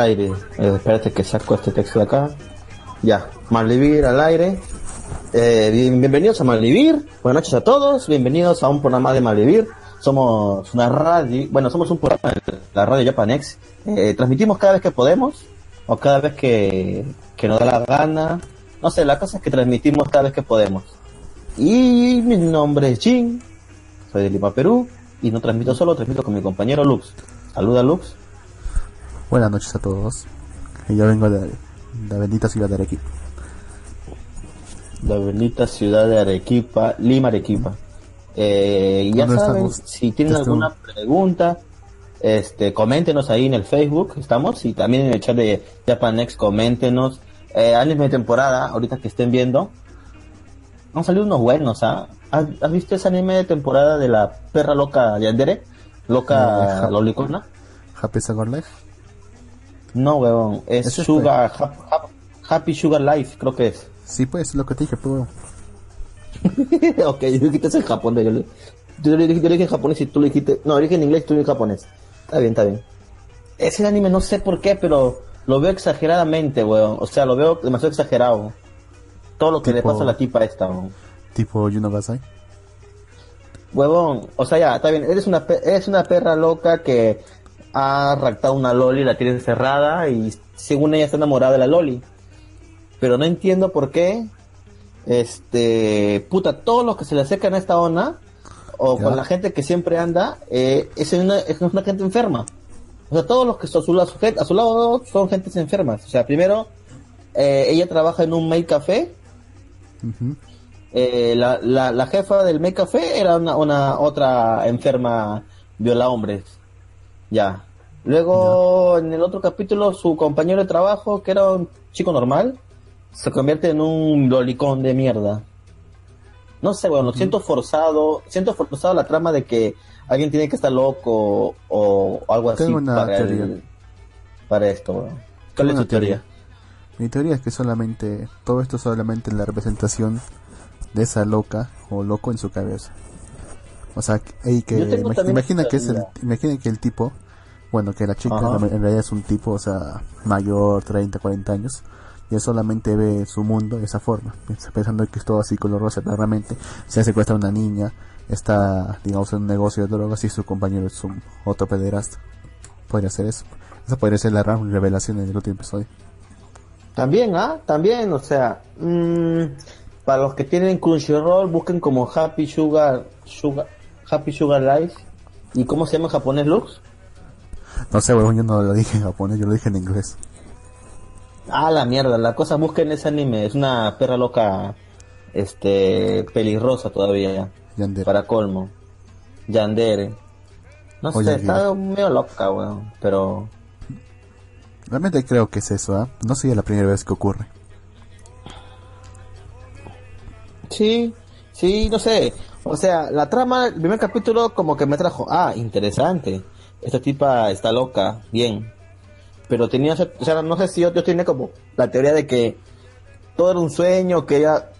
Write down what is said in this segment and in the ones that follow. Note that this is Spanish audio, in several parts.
Al aire. Eh, espérate que saco este texto de acá. Ya. Malvivir al aire. Eh, bien- bienvenidos a Malvivir. Buenas noches a todos. Bienvenidos a un programa de Malvivir. Somos una radio, bueno, somos un programa de la radio Japanex. Eh, transmitimos cada vez que podemos o cada vez que, que nos da la gana. No sé, la cosa es que transmitimos cada vez que podemos. Y mi nombre es Jin, soy de Lima, Perú, y no transmito solo, transmito con mi compañero Lux. Saluda Lux. Buenas noches a todos. Yo vengo de la bendita ciudad de Arequipa. la bendita ciudad de Arequipa, Lima, Arequipa. Eh, ya ¿Dónde saben, estamos? si tienen Esto- alguna pregunta, este, coméntenos ahí en el Facebook, estamos, y también en el chat de Japanex, coméntenos. Eh, anime de temporada, ahorita que estén viendo, han salido unos buenos, ¿ah? ¿Has, has visto ese anime de temporada de la perra loca Yandere? Loca Eh, Lolicona. Happy Life. No, huevón, es Sugar, Hap- Hap- Happy Sugar Life, creo que es. Sí, pues, lo que te dije, pues. ok, yo dijiste en japonés. Yo le, yo le dije, yo le dije en japonés y tú le dijiste. No, le dije en inglés y tú en japonés. Está bien, está bien. Ese anime no sé por qué, pero lo veo exageradamente, weón. O sea, lo veo demasiado exagerado. Todo lo que le pasa a la tipa esta, weón. Tipo Yuno Gasai. Huevón, o sea, ya, está bien. Eres una, pe- eres una perra loca que ha raptado una loli, la tiene encerrada y según ella está enamorada de la loli. Pero no entiendo por qué, este, puta, todos los que se le acercan a esta ona, o Ya. con la gente que siempre anda, eh, es, una, es una gente enferma. O sea, todos los que están a su lado, a su lado son gentes enfermas. O sea, primero, eh, ella trabaja en un maid café, eh, la, la, la jefa del Make Café era una, una otra enferma viola hombres. Ya. Luego, en el otro capítulo, su compañero de trabajo, que era un chico normal, se convierte en un lolicón de mierda. No sé, bueno, siento forzado, siento forzado la trama de que alguien tiene que estar loco o, o algo así una para, el- para esto. weón. ¿Cuál Tengo es tu teoría. teoría? Mi teoría es que solamente, todo esto solamente es la representación de esa loca o loco en su cabeza. O sea, que- imag- imagina que es el, imagina que el tipo, bueno, que la chica Ajá. en realidad es un tipo, o sea, mayor, 30, 40 años, y él solamente ve su mundo de esa forma, pensando que es todo así color rosa, pero realmente se secuestra a una niña, está, digamos, en un negocio de drogas y su compañero es un otro pederasta. Podría ser eso. Esa podría ser la gran revelación en el último episodio. También, ¿ah? También, o sea, mm, para los que tienen Crunchyroll, busquen como Happy Sugar, Sugar, Happy Sugar Life. ¿Y cómo se llama en japonés, Lux? No sé, huevón, yo no lo dije en japonés, yo lo dije en inglés. Ah, la mierda, la cosa, busquen ese anime, es una perra loca, este, pelirrosa todavía, Yandere. para colmo. Yandere. No sé, está medio loca, weón, pero... Realmente creo que es eso, ¿ah? No sería la primera vez que ocurre. Sí, sí, no sé. O sea, la trama, el primer capítulo como que me trajo, ah, interesante. Esta tipa está loca, bien. Pero tenía, o sea, no sé si otros tiene como la teoría de que todo era un sueño, que ella,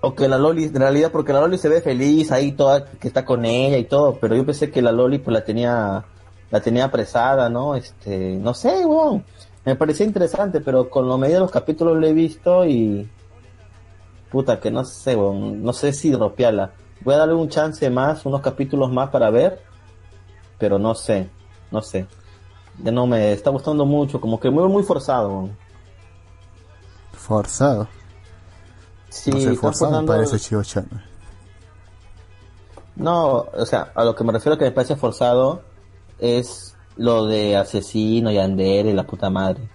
o que la Loli, en realidad, porque la Loli se ve feliz ahí, toda, que está con ella y todo, pero yo pensé que la Loli pues la tenía, la tenía apresada, ¿no? Este, no sé, weón. Me parecía interesante, pero con lo medida de los capítulos lo he visto y, Puta, que no sé, weón, no sé si dropearla. Voy a darle un chance más, unos capítulos más para ver, pero no sé, no sé. Ya no me está gustando mucho, como que muy, muy forzado. Forzado. Sí, no sé, forzado me parece Chio-chan. No, o sea, a lo que me refiero que me parece forzado es lo de asesino y Ander y la puta madre.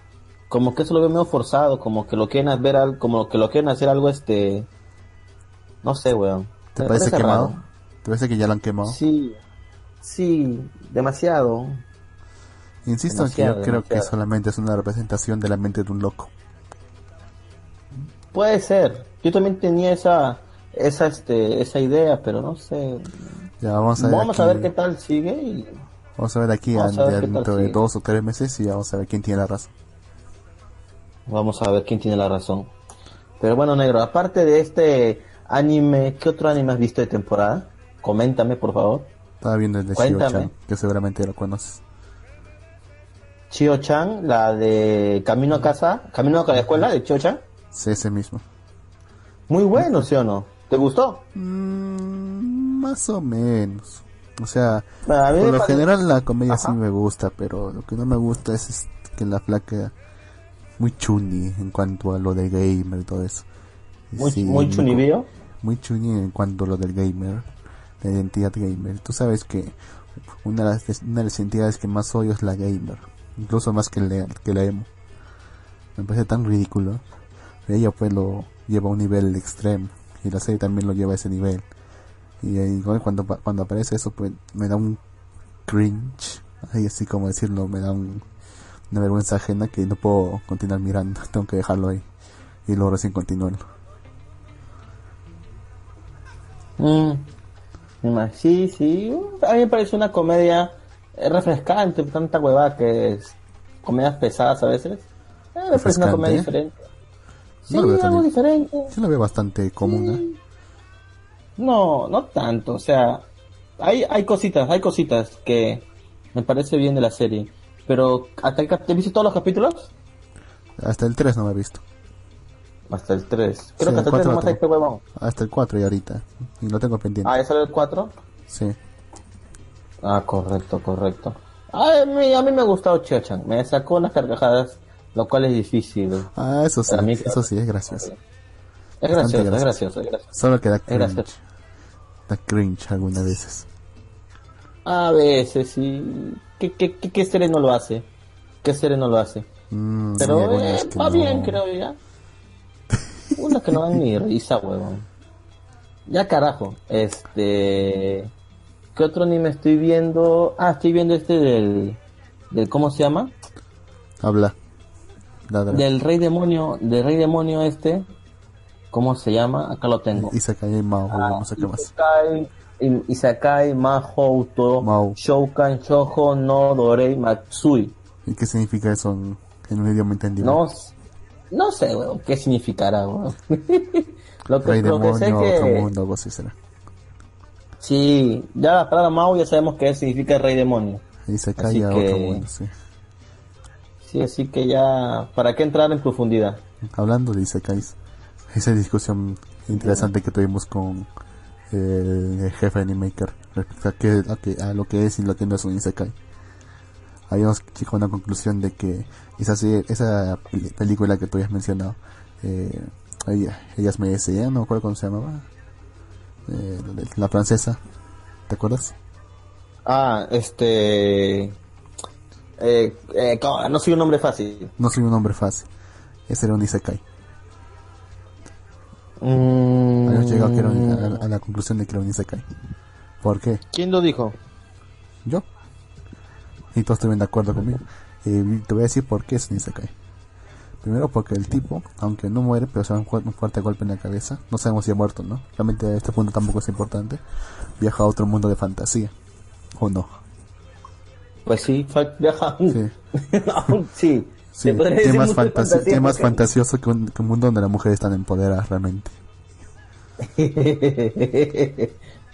Como que eso lo veo medio forzado, como que lo quieren ver como que lo quieren hacer algo este no sé, weón. ¿Te parece parece quemado? raro. ¿Te parece que ya lo han quemado? Sí. Sí, demasiado. Insisto en que demasiado, yo creo que solamente es una representación de la mente de un loco. Puede ser. Yo también tenía esa esa este esa idea, pero no sé. Ya vamos a ver Vamos a ver qué tal sigue y Vamos a ver aquí a ver dentro de sigue. dos o tres meses y vamos a ver quién tiene la razón. vamos a ver quién tiene la razón. Pero bueno, negro, aparte de este anime, ¿qué otro anime has visto de temporada? Coméntame, por favor. Estaba viendo el de. Shio-chan, que seguramente lo conoces. Chio Chan, la de Camino a casa, Camino a la escuela de Chio Chan. Sí, ese mismo. Muy bueno, ¿sí o no? ¿Te gustó? Mm, más o menos. O sea, por lo parece- general la comedia Ajá. sí me gusta, pero lo que no me gusta es, es que la flaca muy chuni en cuanto a lo de gamer y todo eso. Muy, sí, muy chunibío. Muy chuni en cuanto a lo del gamer, la identidad gamer. Tú sabes que una de las, una de las identidades que más odio es la gamer, incluso más que la, que la emo. Me parece tan ridículo. Ella pues lo lleva a un nivel extremo y la serie también lo lleva a ese nivel. Y eh, igual cuando, cuando aparece eso pues me da un cringe, ahí así como decirlo, me da un- una vergüenza ajena que no puedo continuar mirando, tengo que dejarlo ahí y luego recién continuarlo. Mm. Sí, sí. A mí me parece una comedia eh, refrescante, tanta huevada que es comedias pesadas a veces. Eh, me parece una comedia diferente. Sí, No tan algo diferente. Yo lo veo bastante común, ¿eh? No, no tanto. O sea, hay, hay cositas, hay cositas que me parece bien de la serie. Pero, ¿hasta el cap- ¿te viste todos los capítulos? Hasta el 3 no me he visto. Hasta el 3. Sí, Creo que hasta el 3 cuatro nomás hay este huevón. Hasta el 4 y ahorita. Y lo tengo pendiente. Ah, ¿ya salió el 4? Sí. Ah, correcto, correcto. A mí, a mí me ha gustado Chochan. Me sacó unas carcajadas, lo cual es difícil. Ah, eso sí. Mí, eso sí, es gracioso. Es gracioso, es gracioso. es gracioso. Solo que da cringe. Da cringe algunas veces. A veces sí. ¿Qué, qué, qué, qué serie no lo hace? ¿Qué serie no lo hace? Mm, Pero eh, va no. bien, creo ya. Unas que no dan ni risa, huevón. Ya carajo, este... ¿Qué otro anime estoy viendo? Ah, estoy viendo este del... del ¿Cómo se llama? Habla. Del rey demonio, del rey demonio este. ¿Cómo se llama? Acá lo tengo. Cae Mao, Ah, sé qué más. Isekai, I- Isekai Mahouto Mau. Shoukan Shoujo no Dorei Matsui. ¿Y qué significa eso en, en un idioma entendible? No, s- no sé, weón, qué significará, weón. lo que, que demonio, sé otro que... mundo, algo así será. Sí, ya la palabra Mao ya sabemos que significa rey demonio. Y se Así cae a que- otro mundo, sí. Sí, así que ya... ¿Para qué entrar en profundidad? Hablando de Isekais, esa discusión interesante que tuvimos con el jefe Animaker respecto a, qué- a, qué- a lo que es y lo que no es un Isekai. Habíamos llegado a una conclusión de que esa, esa pel- película que tú habías mencionado, eh, ella- ellas me decían, no me acuerdo cómo se llamaba, eh, la francesa, ¿te acuerdas? Ah, este... Eh, eh, no soy un hombre fácil. No soy un hombre fácil, ese era un Isekai. Mm, Habíamos llegado a, a la conclusión de que era un Isekai. ¿Por qué? ¿Quién lo dijo? yo. Y todos estuvieron de acuerdo conmigo. Y te voy a decir por qué es un Isekai. Primero porque el tipo, aunque no muere, pero se da un, fu- un fuerte golpe en la cabeza, no sabemos si ha muerto o no. Realmente a este punto tampoco es importante. Viaja a otro mundo de fantasía. ¿O no? Pues sí, viaja. Sí. No, sí. Sí, Se podría ¿Qué decir más, fantasi- fantasía más porque- fantasioso que un, que un mundo donde las mujeres están empoderadas realmente?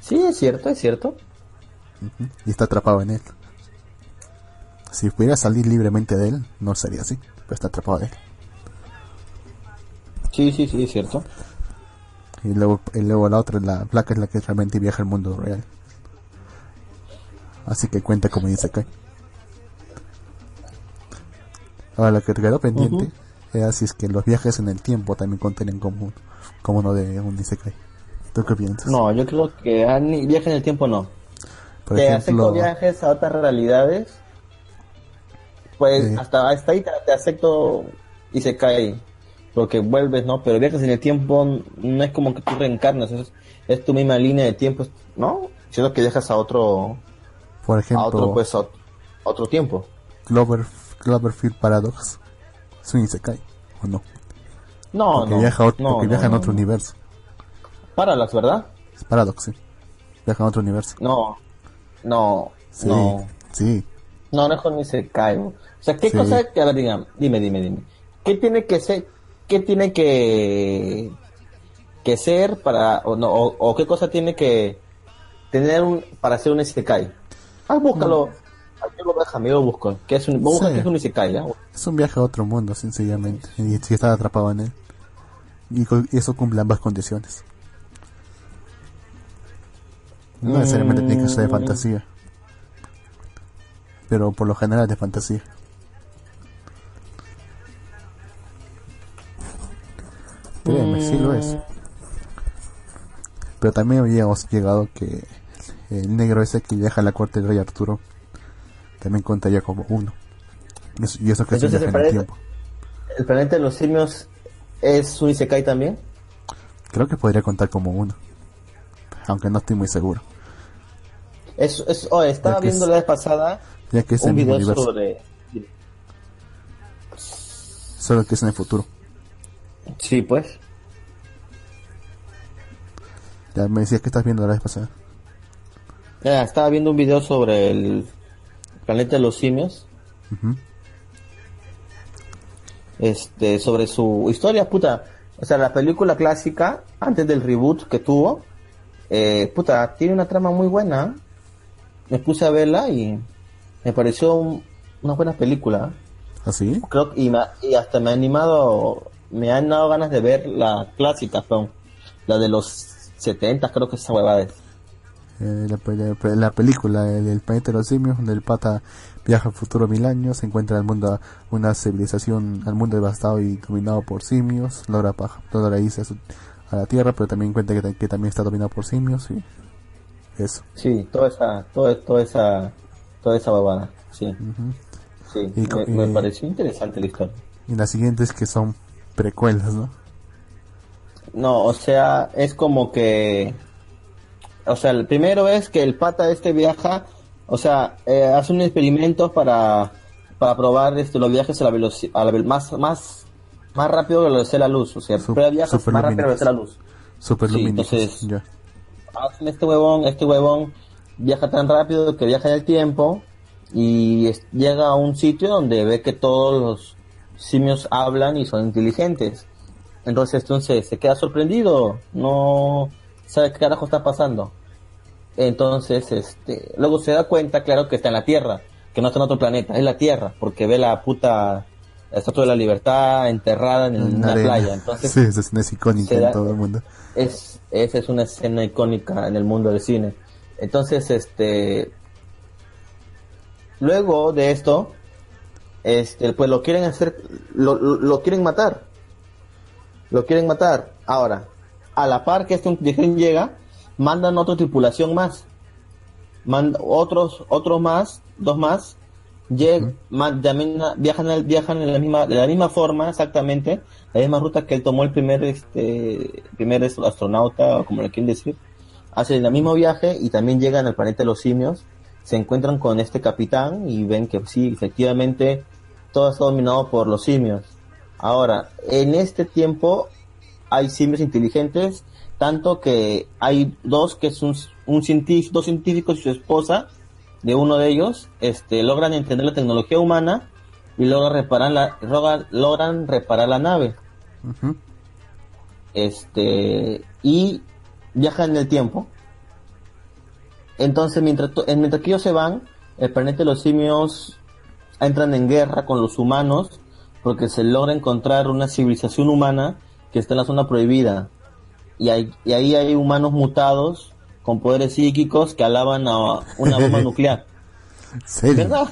sí, es cierto, es cierto. Y está atrapado en él. Si pudiera salir libremente de él, no sería así. Pero está atrapado de él. Sí, sí, sí, es cierto. Y luego, y luego la otra, la placa es la que realmente viaja al mundo real. Así que cuenta como Isekai. Ahora lo que te quedó pendiente era si es que los viajes en el tiempo también contienen como, como uno de un Isekai. ¿Tú qué piensas? No, yo creo que ah, ni- viaje en el tiempo no. Por te ejemplo, viajes a otras realidades. Pues Sí. hasta, hasta ahí te, te acepto y se cae. Porque vuelves, ¿no? Pero viajes en el tiempo no es como que tú reencarnas, es, es tu misma línea de tiempo, ¿no? Sino que viajas a otro, por a ejemplo, otro, pues, a ot- a otro tiempo. Clover, Cloverfield Paradox es un Isekai, ¿o no? No, porque no. viaja, a otro, no, porque no, viaja en otro universo. Parallax, ¿verdad? Es Paradox, sí. Viaja en otro universo. No, no, Sí, no. sí. No, no es con ese caigo. O sea, ¿qué Sí. cosa que, a ver, diga, dime, dime, dime. ¿Qué tiene que ser, qué tiene que, que ser para, o no, o, o qué cosa tiene que tener un, para hacer un Isekai? Ah, búscalo. Aquí lo déjame, lo busco. ¿Qué es un, busca Sí. es un Isekai, ¿ya? Es un viaje a otro mundo, sencillamente. Y si estás atrapado en él. Y, y eso cumple ambas condiciones. No necesariamente tiene que ser de Mm. fantasía. Pero por lo general es de fantasía. Créeme, sí lo es. Pero también habíamos llegado que el negro ese que viaja a la corte del rey Arturo también contaría como uno. Y eso, y eso que Entonces, viaje en el tiempo. ¿El planeta de los simios es un Isekai también? Creo que podría contar como uno. Aunque no estoy muy seguro. Es, es, oh, estaba viendo es- la vez pasada Ya que es un el mismo video universo. sobre... Solo que es en el futuro. Sí, pues. Ya me decías que estás viendo la vez pasada. Ya, estaba viendo un video sobre el planeta de los simios. Este, sobre su historia, puta. O sea, la película clásica, antes del reboot que tuvo, eh, puta, tiene una trama muy buena. Me puse a verla y me pareció un- una buena película. ¿Así? Creo que- y, me- y hasta me ha animado, me han dado ganas de ver la clásica, la de los 70, creo que esa huevada es. Eh, la, la la película El, el planeta de los simios, donde el pata viaja al futuro mil años, se encuentra al mundo, una civilización, al mundo devastado y dominado por simios, logra, pa- logra irse a, su- a la Tierra, pero también encuentra que también está dominado por simios y eso. Sí, toda esa, toda, toda esa, toda esa babada, sí. Ujú. Sí, Y me, me y- pareció interesante la historia. Y las siguientes que son precuelas, ¿no? No, o sea, es como que, o sea, el primero es que el pata este viaja, o sea, eh, hace un experimento para, para probar este, los viajes a la velocidad, a la ve- más, más, más rápido que la velocidad de la luz, o sea, Sup- viajes más rápido que la velocidad de la luz. Super Sí, entonces- ya. hacen este huevón, este huevón viaja tan rápido que viaja en el tiempo y llega a un sitio donde ve que todos los simios hablan y son inteligentes. Entonces, entonces se queda sorprendido, no sabe qué carajo está pasando. Entonces, este, luego se da cuenta, claro, que está en la Tierra, que no está en otro planeta, es la Tierra, porque ve la puta estatua de la libertad enterrada en, En una arena. playa. Entonces, sí, esa escena es icónica en todo el mundo. es esa es una escena icónica en el mundo del cine entonces este luego de esto este pues lo quieren hacer lo, lo, lo quieren matar. Lo quieren matar. Ahora a la par que este inteligente llega mandan otra tripulación más. Mand- otros otros más dos más. Lleg- también ah, viajan viajan en la misma de la misma forma exactamente. La misma ruta que él tomó el primer este primer astronauta o como le quieren decir hacen el mismo viaje y también llegan al planeta de los simios se encuentran con este capitán y ven que sí efectivamente todo está dominado por los simios. Ahora en este tiempo hay simios inteligentes tanto que hay dos que es un, un científico, dos científicos y su esposa de uno de ellos este logran entender la tecnología humana y logran reparar la logran, logran reparar la nave. Este y viajan en el tiempo entonces mientras mientras que ellos se van el planeta de los simios entran en guerra con los humanos porque se logra encontrar una civilización humana que está en la zona prohibida y, hay, y ahí hay humanos mutados con poderes psíquicos que alaban a una bomba nuclear. ¿Verdad?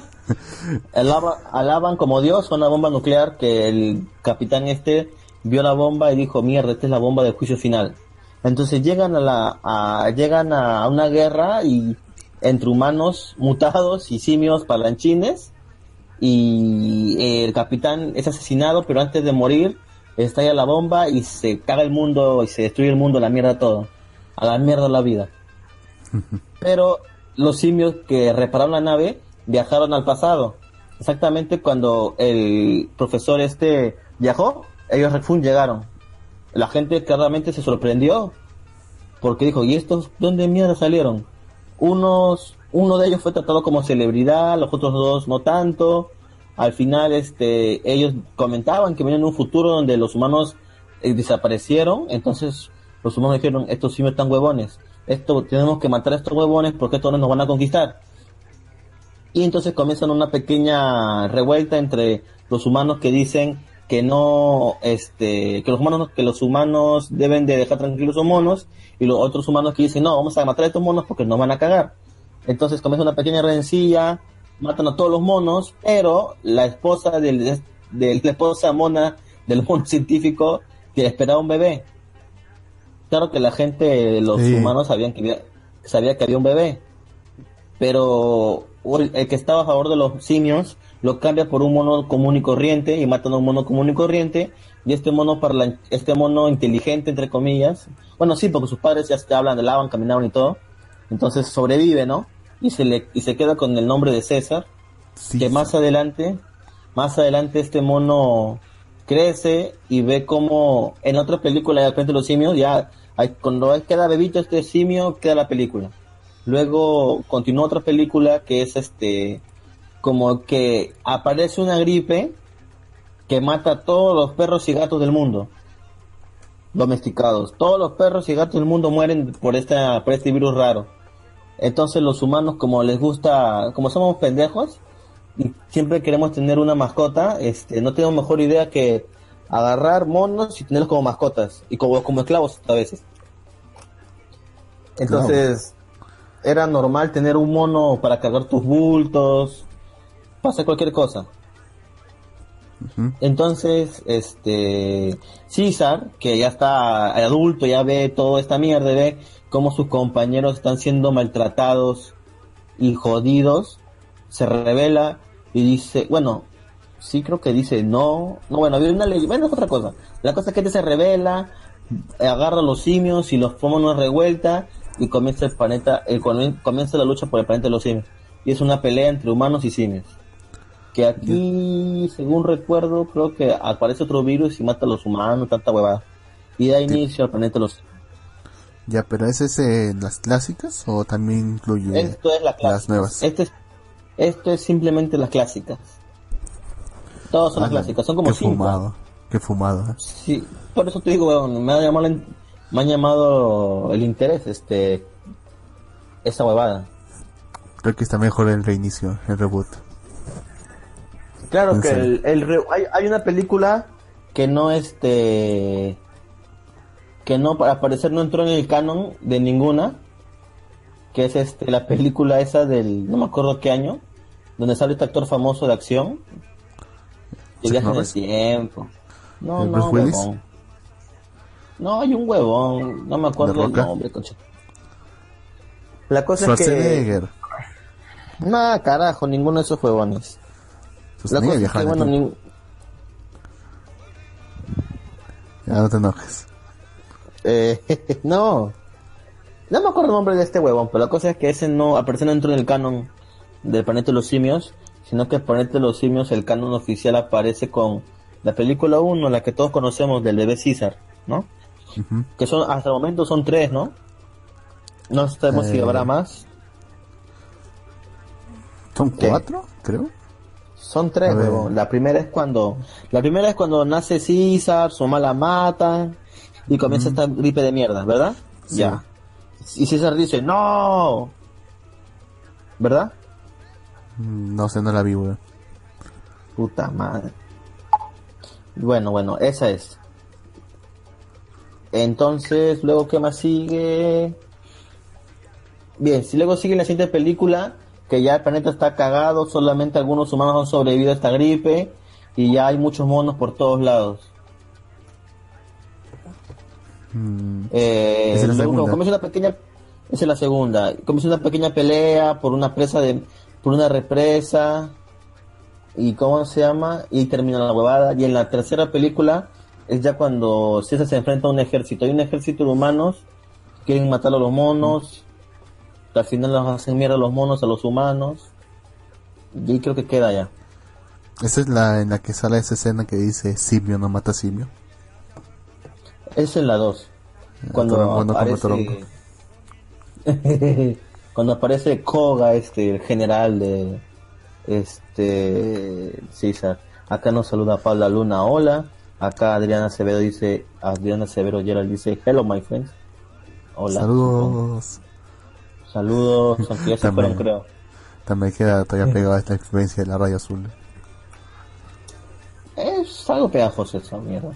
Alaba- alaban como Dios a una bomba nuclear que el capitán este vio la bomba y dijo, mierda, esta es la bomba del juicio final. Entonces llegan a la, a- llegan a una guerra y entre humanos mutados y simios palanchines y eh, el capitán es asesinado, pero antes de morir estalla la bomba y se caga el mundo y se destruye el mundo, la mierda todo, a la mierda la vida. Pero los simios que repararon la nave viajaron al pasado. Exactamente cuando el profesor este viajó, ellos recién llegaron. La gente claramente se sorprendió porque dijo, ¿y estos dónde mierda salieron? Unos, uno de ellos fue tratado como celebridad, los otros dos no tanto. Al final, este, ellos comentaban que venían en un futuro donde los humanos eh, desaparecieron, entonces los humanos dijeron, estos simios están huevones, esto tenemos que matar a estos huevones porque estos no nos van a conquistar. y entonces comienzan una pequeña revuelta entre los humanos que dicen que no, este, que los humanos, que los humanos deben de dejar tranquilos a los monos y los otros humanos que dicen no, vamos a matar a estos monos porque nos van a cagar. Entonces comienza una pequeña rencilla, matan a todos los monos, pero la esposa del, de la esposa mona del mono científico que esperaba un bebé. Claro que la gente, los humanos sabían que había, sabía que había un bebé, pero el que estaba a favor de los simios lo cambia por un mono común y corriente y matan a un mono común y corriente. Y este mono parla, este mono inteligente entre comillas bueno sí porque sus padres ya se hablan hablaban caminaban y todo. Entonces sobrevive no y se le y se queda con el nombre de César que más adelante más adelante este mono crece y ve como en otra película de frente de los simios ya hay, cuando queda bebito este simio queda la película. Luego continúa otra película que es este como que aparece una gripe que mata a todos los perros y gatos del mundo domesticados. Todos los perros y gatos del mundo mueren por esta por este virus raro. Entonces los humanos como les gusta, como somos pendejos y siempre queremos tener una mascota, este no tenemos mejor idea que agarrar monos y tenerlos como mascotas y como como esclavos a veces. Entonces era normal tener un mono para cargar tus bultos, pasa cualquier cosa. Entonces, este César, que ya está adulto, ya ve toda esta mierda, ve cómo sus compañeros están siendo maltratados y jodidos, se revela y dice, bueno, sí creo que dice no, no bueno, había una ley, bueno, es otra cosa. La cosa es que este se revela, agarra a los simios y los pone en una revuelta y comienza el planeta, el, comienza la lucha por el planeta de los simios. Y es una pelea entre humanos y simios que aquí, según recuerdo, creo que aparece otro virus y mata a los humanos, tanta huevada. Y da inicio al planeta los... Ya, pero ¿es ese en las clásicas o también incluye Esto es las nuevas? Este es, esto es simplemente las clásicas. Todas son las clásicas, son como qué fumado, qué fumado. ¿eh? Sí, por eso te digo, me ha llamado, me ha llamado el interés, este, esa huevada. Creo que está mejor el reinicio, el reboot. Claro que el, hay, hay, una película que no este que no para parecer no entró en el canon de ninguna que es este la película esa del no me acuerdo qué año donde sale este actor famoso de acción. Que viaja en el tiempo. No no huevón. No hay un huevón no me acuerdo el nombre coche la cosa es que no carajo ninguno de esos huevones pues la cosa que, bueno, ni... Ya no te enojes. Eh, no. No me acuerdo el nombre de este huevón, pero la cosa es que ese no aparece dentro del canon del planeta de los simios, sino que el planeta de los simios, el canon oficial aparece con la película 1, la que todos conocemos del bebé César, ¿no? Que son, hasta el momento son tres, ¿no? No sabemos si habrá eh, más. ¿Son cuatro, creo? Son tres, La primera es cuando, la primera es cuando nace César, su mamá la mata y comienza esta gripe de mierda, ¿verdad? Ya. Y César dice, no. ¿Verdad? No sé, no la vi, Puta madre. Bueno, bueno, esa es. Entonces, luego, ¿qué más sigue? Bien, si luego sigue la siguiente película, que ya el planeta está cagado, solamente algunos humanos han sobrevivido a esta gripe y ya hay muchos monos por todos lados. Mm. Eh, es la segunda. Comienza una pequeña, esa es la segunda. Comienza una pequeña pelea por una presa de, por una represa y cómo se llama y termina la huevada. Y en la tercera película es ya cuando César se enfrenta a un ejército. Hay un ejército de humanos quieren matar a los monos al final los hacen mierda a los monos, a los humanos. Y creo que queda ya. Esa es la en la que sale esa escena que dice simio no mata simio. Es en la 2. Ah, cuando aparece cuando aparece Koga este el general de este César. Acá nos saluda Paula Luna, hola. Acá Adriana Acevedo dice, Adriana Severo Gerald dice, hello my friends. Hola. Saludos. Saludos, aunque ya se fueron, creo. También queda todavía pegada esta influencia de la raya azul. Es algo pegajoso esa mierda.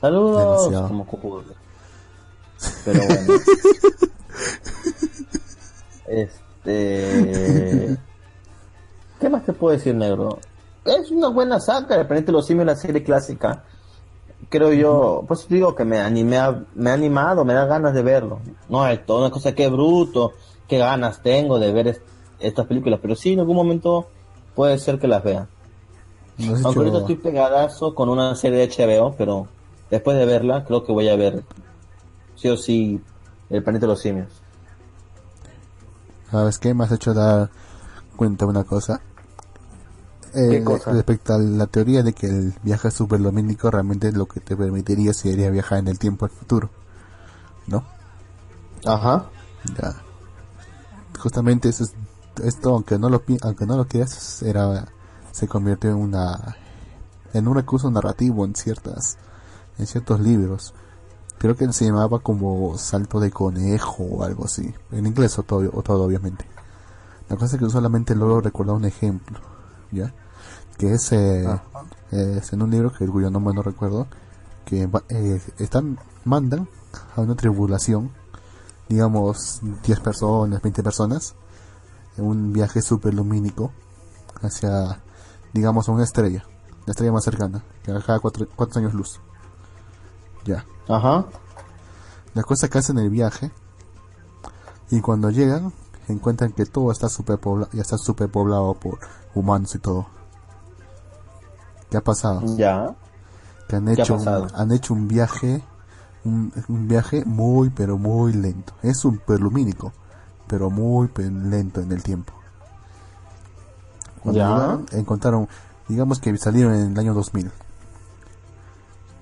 Saludos Demasiado. como cucudo. Pero bueno. este. ¿Qué más te puedo decir, negro? Es una buena saga, de repente los simios la serie clásica. Creo yo, pues digo que me animé a- me ha animado, me da ganas de verlo. No es toda una cosa que bruto, qué ganas tengo de ver est- estas películas, pero sí en algún momento puede ser que las vea. No Aunque ahorita estoy pegadazo con una serie de HBO, pero después de verla, creo que voy a ver sí o sí el planeta de los simios. ¿Sabes qué? Me has hecho dar cuenta de una cosa. Eh. Respecto a la teoría de que el viaje superlumínico realmente lo que te permitiría sería viajar en el tiempo al futuro. ¿No? Ajá. Ya. Justamente eso es- esto, aunque no lo aunque no lo creas, era se convirtió en una en un recurso narrativo en ciertas en ciertos libros. Creo que se llamaba como salto de conejo o algo así. En inglés o todo, o todo obviamente. La cosa es que solamente logro recordar un ejemplo, ¿ya? Que es, eh, es en un libro que cuyo nombre no recuerdo, que eh, están, mandan a una tribulación, digamos 10 personas, 20 personas, en un viaje superlumínico hacia, digamos, una estrella, la estrella más cercana, que cada 4 años luz. Ya. Ajá. La cosa que hacen el viaje y cuando llegan encuentran que todo está superpoblado, ya está superpoblado por humanos y todo. ¿Qué ha pasado? Ya. Que han ¿Qué ha hecho, un, pasado? han hecho un viaje, un, un viaje muy pero muy lento. Es superlumínico, pero muy lento en el tiempo. Cuando Ya. llegaron, encontraron, digamos que salieron en el año 2000.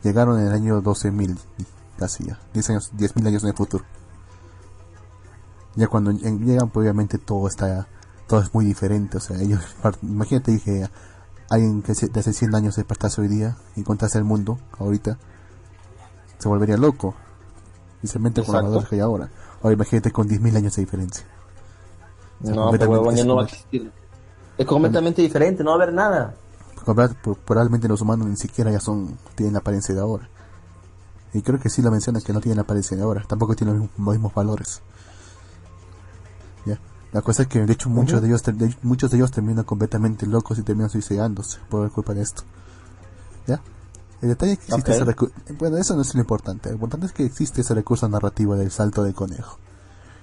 Llegaron en el año 12.000, casi ya, 10 años, 10.000 años en el futuro. Ya cuando llegan, pues obviamente todo está, todo es muy diferente, o sea, ellos, imagínate que alguien que de hace 100 años despertase hoy día y contase el mundo, ahorita, se volvería loco. Especialmente con los Exacto. valores que hay ahora. Ahora imagínate con 10.000 años de diferencia. O sea, No, completamente- huevón, ya es no va a existir. Es completamente diferente, no va a haber nada. Probablemente los humanos ni siquiera ya son tienen la apariencia de ahora y creo que sí lo menciona que no tienen la apariencia de ahora tampoco tienen los mismos, valores ya la cosa es que de hecho muchos de ellos de- muchos de ellos terminan completamente locos y terminan suicidándose por culpa de esto ya el detalle es que existe ese recurso bueno eso no es lo importante lo importante es que existe ese recurso narrativo del salto de conejo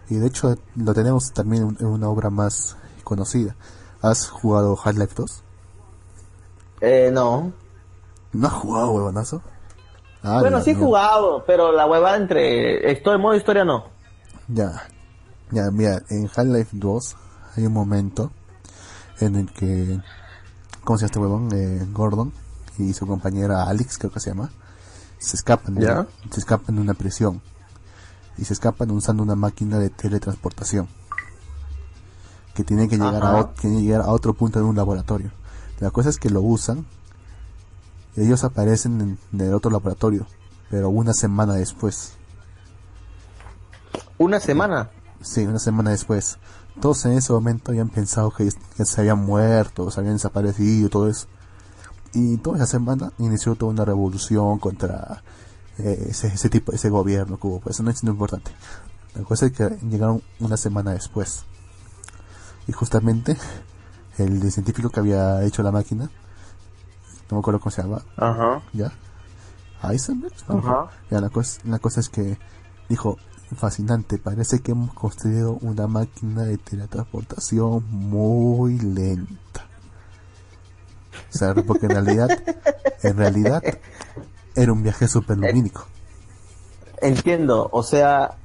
y de hecho lo tenemos también en- en una obra más conocida ¿has jugado Half-Life 2? Eh, no. ¿No has jugado, huevonazo? Ah, bueno, sí he jugado, pero la huevada entre esto modo historia no. Ya. Ya, mira, en Half-Life 2 hay un momento en el que. ¿Cómo se llama este huevón? Eh, Gordon y su compañera Alex, creo que se llama. Se escapan, de- Ya. se escapan de una prisión. Y se escapan usando una máquina de teletransportación. Que tiene que llegar, a, Ajá. tiene que llegar a otro punto de un laboratorio. La cosa es que lo usan. Y ellos aparecen en, en el otro laboratorio. Pero una semana después. Una semana. Sí, una semana después. Todos en ese momento habían pensado que, que se habían muerto, se habían desaparecido y todo eso. Y toda esa semana inició toda una revolución contra eh, ese, ese tipo, ese gobierno que hubo. Pues eso no es lo importante. La cosa es que llegaron una semana después. Y justamente el científico que había hecho la máquina, no me acuerdo cómo se llama, Ajá. ¿ya? Heisenberg. Ajá. Ya, la cosa, la cosa es que dijo, fascinante, parece que hemos construido una máquina de teletransportación muy lenta. Porque en realidad, en realidad, era un viaje superlumínico. Entiendo, o sea,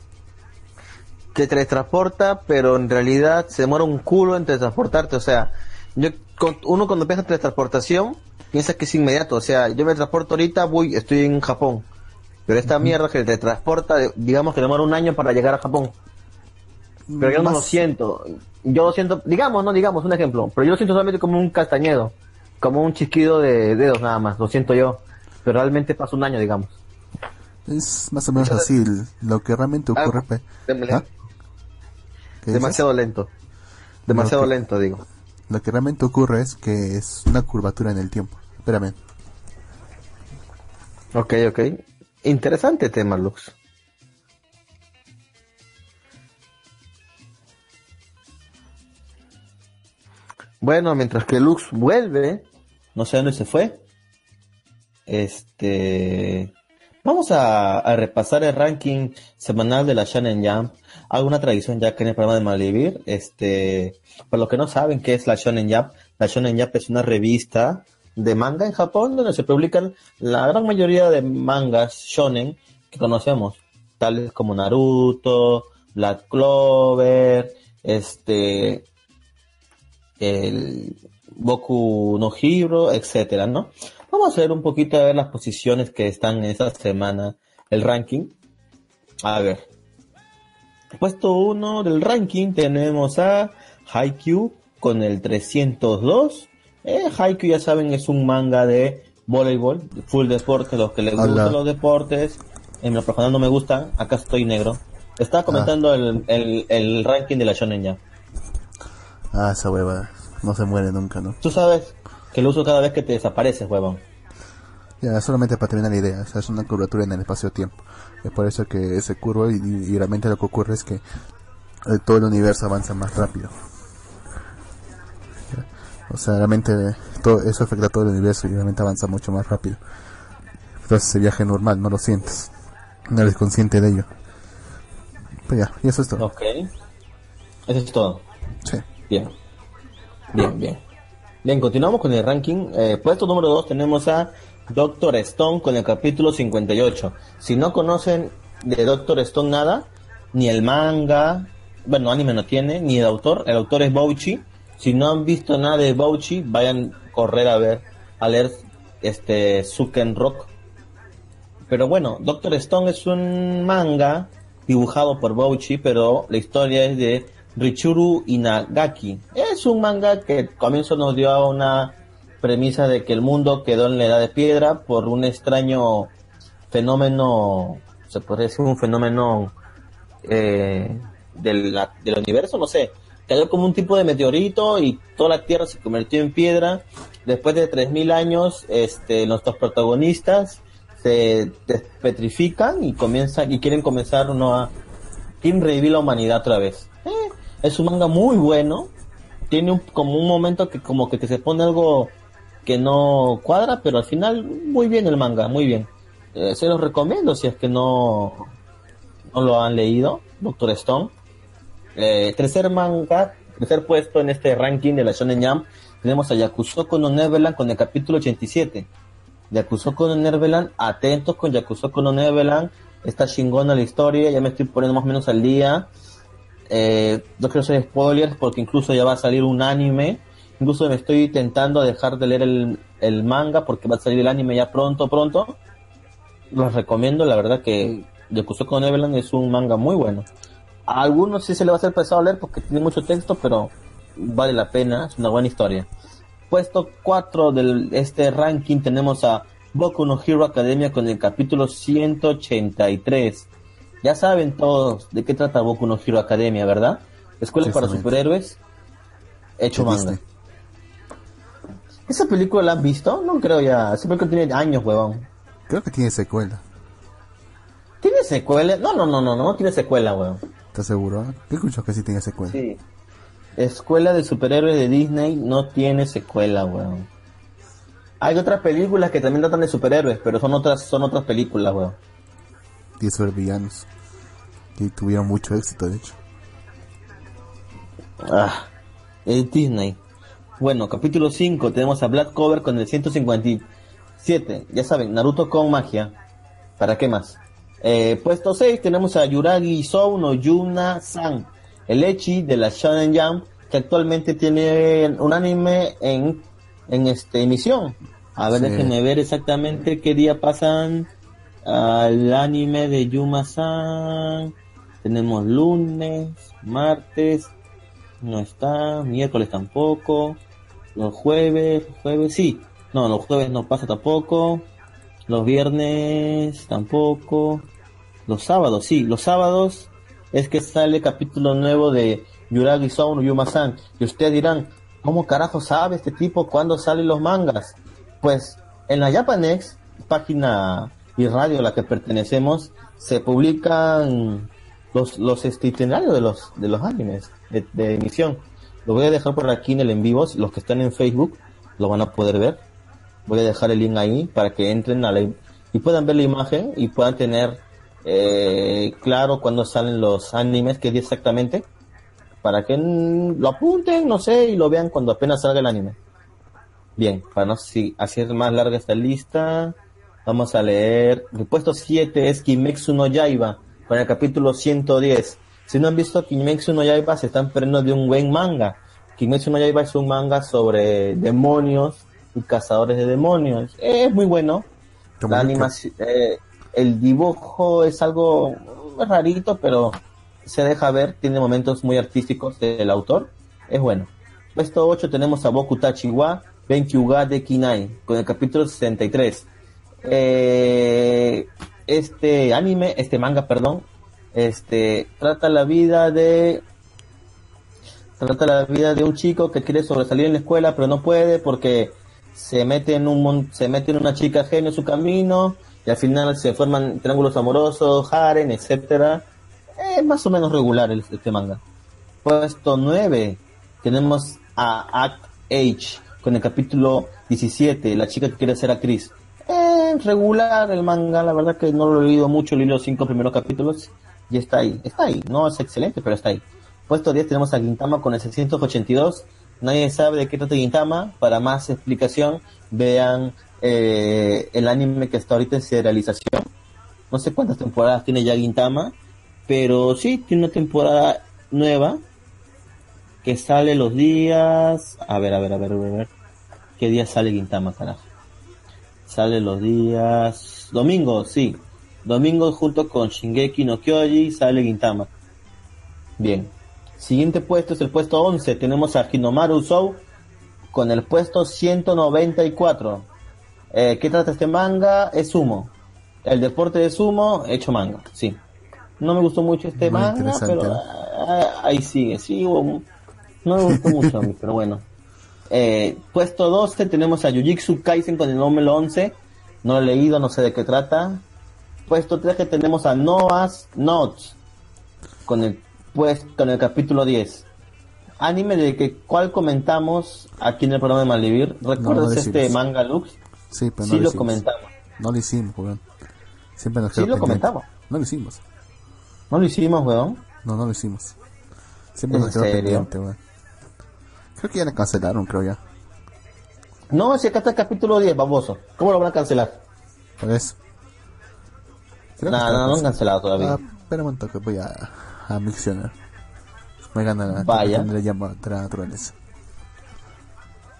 te teletransporta, pero en realidad se demora un culo en teletransportarte. O sea, yo, uno cuando piensa en teletransportación, piensa que es inmediato. O sea, yo me transporto ahorita, voy, estoy en Japón. Pero esta mierda que te transporta, digamos que demora un año para llegar a Japón. Pero yo no lo siento. Yo lo siento, digamos, no digamos, un ejemplo. Pero yo lo siento solamente como un castañedo. Como un chisquido de dedos nada más, lo siento yo. Pero realmente pasa un año, digamos. Es más o menos así, lo que realmente ocurre. ¿Ah? ¿Qué dices? Demasiado lento. Demasiado lento, digo. Lo que realmente ocurre es que es una curvatura en el tiempo. Espérame. Ok, ok. Interesante tema, Lux. Bueno, mientras que Lux vuelve, no sé dónde se fue. Este. Vamos a, repasar el ranking semanal de la Shonen Jump. Alguna tradición ya que en el programa de Malvivir. Este, para los que no saben qué es la Shonen Jump, la Shonen Jump es una revista de manga en Japón donde se publican la gran mayoría de mangas shonen que conocemos, tales como Naruto, Black Clover, este, el Boku no Hero, etcétera, ¿no? Vamos a ver un poquito a ver las posiciones que están en esta semana, el ranking. A ver. Puesto uno del ranking tenemos a Haikyuu con el 302. Eh, Haikyuu ya saben es un manga de voleibol, full deporte, los que les gustan los deportes. En lo personal no me gustan, acá estoy negro. Estaba comentando el, el, ranking de la Shonen ya. Ah, esa hueva no se muere nunca, ¿no? Tú sabes que lo uso cada vez que te desapareces, huevón. Ya, solamente para terminar la idea, es una curvatura en el espacio-tiempo. Es por eso que ese curvo y, realmente lo que ocurre es que eh, todo el universo avanza más rápido. O sea, realmente todo eso afecta a todo el universo y realmente avanza mucho más rápido. Entonces ese viaje normal, no lo sientes. No eres consciente de ello. Pues ya, y eso es todo. Ok. Eso es todo. Sí. Bien. Bien, bien. Bien, continuamos con el ranking. Eh, puesto número 2 tenemos a Doctor Stone con el capítulo 58. Si no conocen de Doctor Stone nada, ni el manga, bueno, anime no tiene, ni el autor, el autor es Bouchi. Si no han visto nada de Bouchi, vayan a correr a ver, a leer este Suken Rock. Pero bueno, Doctor Stone es un manga dibujado por Bouchi, pero la historia es de Richuru Inagaki. Es un manga que comienzo nos dio una premisa de que el mundo quedó en la edad de piedra por un extraño fenómeno, se podría decir un fenómeno eh, del, del universo, no sé, cayó como un tipo de meteorito y toda la Tierra se convirtió en piedra. Después de 3.000 años, este, nuestros protagonistas se petrifican y comienzan y quieren comenzar uno a quieren revivir la humanidad otra vez. Es un manga muy bueno. Tiene un, como un momento que como que, que se pone algo que no cuadra, pero al final muy bien el manga, muy bien. Eh, se los recomiendo si es que no, no lo han leído, Doctor Stone. Eh, tercer manga, tercer puesto en este ranking de la Shonen Jump, tenemos a Yakusoku no Neverland con el capítulo 87. Yakusoku no Neverland, atentos con Yakusoku no Neverland, está chingona la historia, ya me estoy poniendo más o menos al día. Eh, no quiero hacer spoilers porque incluso ya va a salir un anime Incluso me estoy intentando dejar de leer el, manga porque va a salir el anime ya pronto, pronto. Los recomiendo, la verdad que Yakusoku Neverland es un manga muy bueno. A algunos sí se le va a hacer pesado leer porque tiene mucho texto, pero vale la pena, es una buena historia. Puesto 4 de este ranking tenemos a Boku no Hero Academia con el capítulo 183. Ya saben todos de qué trata Boku no Hero Academia, ¿verdad? Escuela para superhéroes hecho manga. ¿Esa película la han visto? No creo ya. Esa película tiene años, huevón. Creo que tiene secuela. ¿Tiene secuela? No, no, no, no, no tiene secuela, huevón. ¿Estás seguro? Yo escucho que sí tiene secuela. Sí. Escuela de superhéroes de Disney no tiene secuela, weón. Hay otras películas que también tratan de superhéroes, pero son otras, son otras películas, weón. Y sobre villanos. Que tuvieron mucho éxito, de hecho. Ah, es Disney. Bueno, capítulo 5 tenemos a Black Cover con el 157. Ya saben, Naruto con magia. ¿Para qué más? Eh, puesto 6 tenemos a Yuragi Sou no Yuna-san, el Echi de la Shonen Jump, que actualmente tiene un anime en, en este, emisión. A ver, déjenme ver exactamente qué día pasan al anime de Yuma-san. Tenemos lunes, martes, no está, miércoles tampoco. Los jueves, jueves sí. No, los jueves no pasa tampoco. Los viernes tampoco. Los sábados, sí. Los sábados es que sale capítulo nuevo de Yuragi Sound Yuma-san. Y ustedes dirán, ¿cómo carajo sabe este tipo cuándo salen los mangas? Pues en la Japanex, página y radio a la que pertenecemos, se publican los, los itinerarios de los, de los animes de, emisión. Lo voy a dejar por aquí en el en vivo, los que están en Facebook lo van a poder ver. Voy a dejar el link ahí para que entren a la, y puedan ver la imagen y puedan tener eh, claro cuándo salen los animes, qué día exactamente, para que lo apunten, no sé, y lo vean cuando apenas salga el anime. Bien, para no si hacer más larga esta lista, vamos a leer. El puesto 7 es Kimetsu no Yaiba, con el capítulo 110. Si no han visto Kimetsu no Yaiba, se están perdiendo de un buen manga. Kimetsu no Yaiba es un manga sobre demonios y cazadores de demonios. Es muy bueno. La animación, eh, el dibujo es algo rarito, pero se deja ver. Tiene momentos muy artísticos del autor. Es bueno. Puesto 8 tenemos a Boku Tachiwa Benkyuga de Kinai, con el capítulo 63. Eh, este anime, este manga, perdón, este trata la vida de trata la vida de un chico que quiere sobresalir en la escuela pero no puede porque se mete en un se mete en una chica genio en su camino y al final se forman triángulos amorosos, haren, etcétera. Es más o menos regular este manga. Puesto 9 tenemos a Act H con el capítulo 17, la chica que quiere ser actriz. Es regular el manga, la verdad que no lo he leído mucho, leí los cinco primeros capítulos y está ahí, está ahí, no es excelente, pero está ahí. Puesto 10 tenemos a Gintama con el 682, nadie sabe de qué trata Gintama, para más explicación vean eh, el anime que está ahorita en serialización, no sé cuántas temporadas tiene ya Gintama, pero sí, tiene una temporada nueva que sale los días. A ver, a ver, a ver, a ver. ¿Qué día sale Gintama, carajo? Sale los días. Domingo, sí. Domingo junto con Shingeki no Kyoji sale Gintama. Bien. Siguiente puesto es el puesto 11. Tenemos a Hinomaru Sou con el puesto 194. Eh, ¿Qué trata este manga? Es sumo. El deporte de sumo hecho manga, sí. No me gustó mucho este manga, pero ah, ahí sigue. Sí, no me gustó mucho a mí, pero bueno. Eh, puesto 12 tenemos a Jujitsu Kaisen con el número 11. No lo he leído, no sé de qué trata. Puesto 13 tenemos a Noah's Notes con el, pues, con el capítulo 10. Anime de que cual comentamos aquí en el programa de Malvivir. ¿Recuerdas este manga Lux? Sí, pero no sí lo, comentamos. No lo hicimos, weón. Siempre nos Sí lo comentamos. No lo hicimos. ¿No lo hicimos, weón? No, no lo hicimos. Siempre nos quedó pendiente, weón. Creo que ya le cancelaron, creo ya. No, si acá está el capítulo 10, baboso. ¿Cómo lo van a cancelar? Por eso. no, no, no han cancelado todavía. Ah, espera un que voy a, a miccionar. Me gana la Vaya. le llama la naturaleza.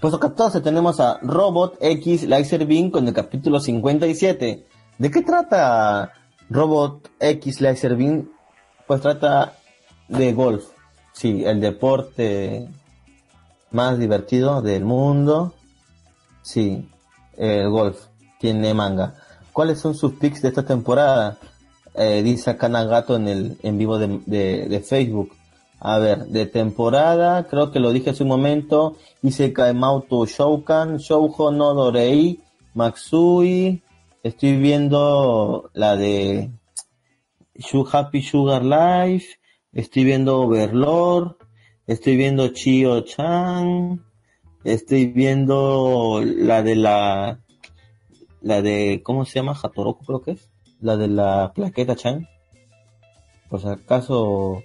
Puesto 14 tenemos a Robot X Laser Beam con el capítulo 57. ¿De qué trata Robot X Laser Beam? Pues trata de golf. Sí, el deporte más divertido del mundo. Sí, el golf tiene manga. ¿Cuáles son sus picks de esta temporada? Eh, dice acá Nagato en el en vivo de, de, Facebook. A ver, de temporada, creo que lo dije hace un momento, hice Kaimauto Shoukan, Shoujo no Dorei, Matsui, estoy viendo la de Happy Sugar Life, estoy viendo Overlord, Estoy viendo Chio Chan. Estoy viendo la de la. La de. ¿Cómo se llama? Hatoroku, creo que es. La de la plaqueta Chan. Por si acaso.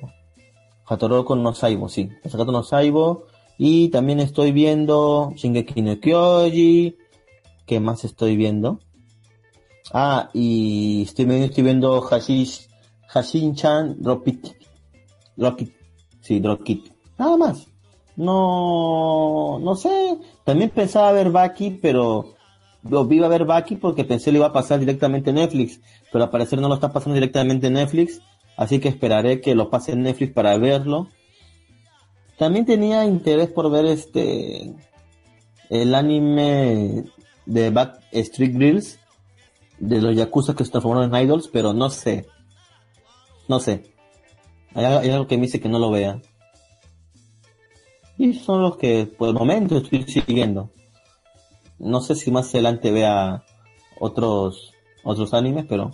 Hatoroku no Saibo, sí. Por si acaso no Saibo. Y también estoy viendo Shingeki no Kyoji. ¿Qué más estoy viendo? Ah, y estoy, estoy viendo Hashish, Hashin-chan Dropit. Dropit. Sí, Dropit. Nada más. No, no sé. También pensaba ver Baki, pero lo vi a ver Baki porque pensé le iba a pasar directamente en Netflix, pero al parecer no lo está pasando directamente en Netflix, así que esperaré que lo pase en Netflix para verlo. También tenía interés por ver este el anime de Back Street Grills de los yakuza que se transformaron en idols, pero no sé. No sé. Hay algo que me dice que no lo vea. Y son los que por el momento estoy siguiendo. No sé si más adelante vea otros otros animes, pero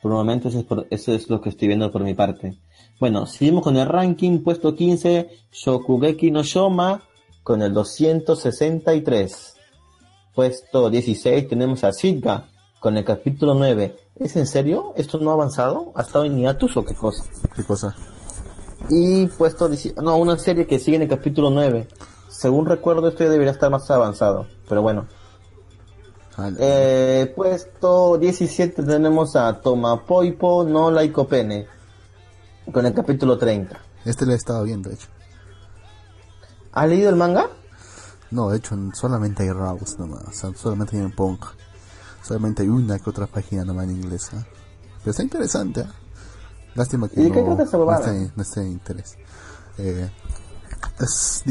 por el momento eso es, eso es lo que estoy viendo por mi parte. Bueno, seguimos con el ranking, puesto 15, Shokugeki no Shoma, con el 263. Puesto 16 tenemos a Shiga, con el capítulo 9. ¿Es en serio? ¿Esto no ha avanzado? ¿Ha estado en hiatus o qué cosa? ¿Qué cosa? Y puesto, no, una serie que sigue en el capítulo 9. Según recuerdo, esto ya debería estar más avanzado, pero bueno. Eh, puesto 17 tenemos a Toma Poipo no Laicopene con el capítulo 30. Este lo he estado viendo, de hecho. ¿Has leído el manga? No, de hecho, solamente hay Raus nomás. solamente hay en Punk. Solamente hay una que otra página nomás en inglés. ¿eh? Pero está interesante. ¿eh? Lástima que no, no, esté, no esté en interés. Eh, es,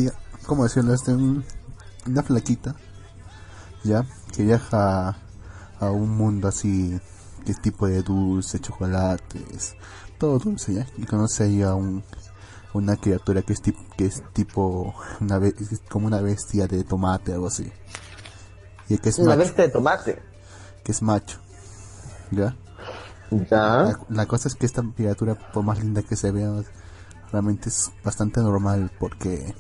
¿cómo decirlo? Es una flaquita, ¿ya? Que viaja a un mundo así, que es tipo de dulce, chocolates, todo dulce, ¿ya? Y conoce ahí a un, una criatura que es, tipo que es tipo, una como una bestia de tomate, algo así. Y que es una bestia de tomate. Que es macho, ¿ya? Ya. La, cosa es que esta criatura, por más linda que se vea, realmente es bastante normal porque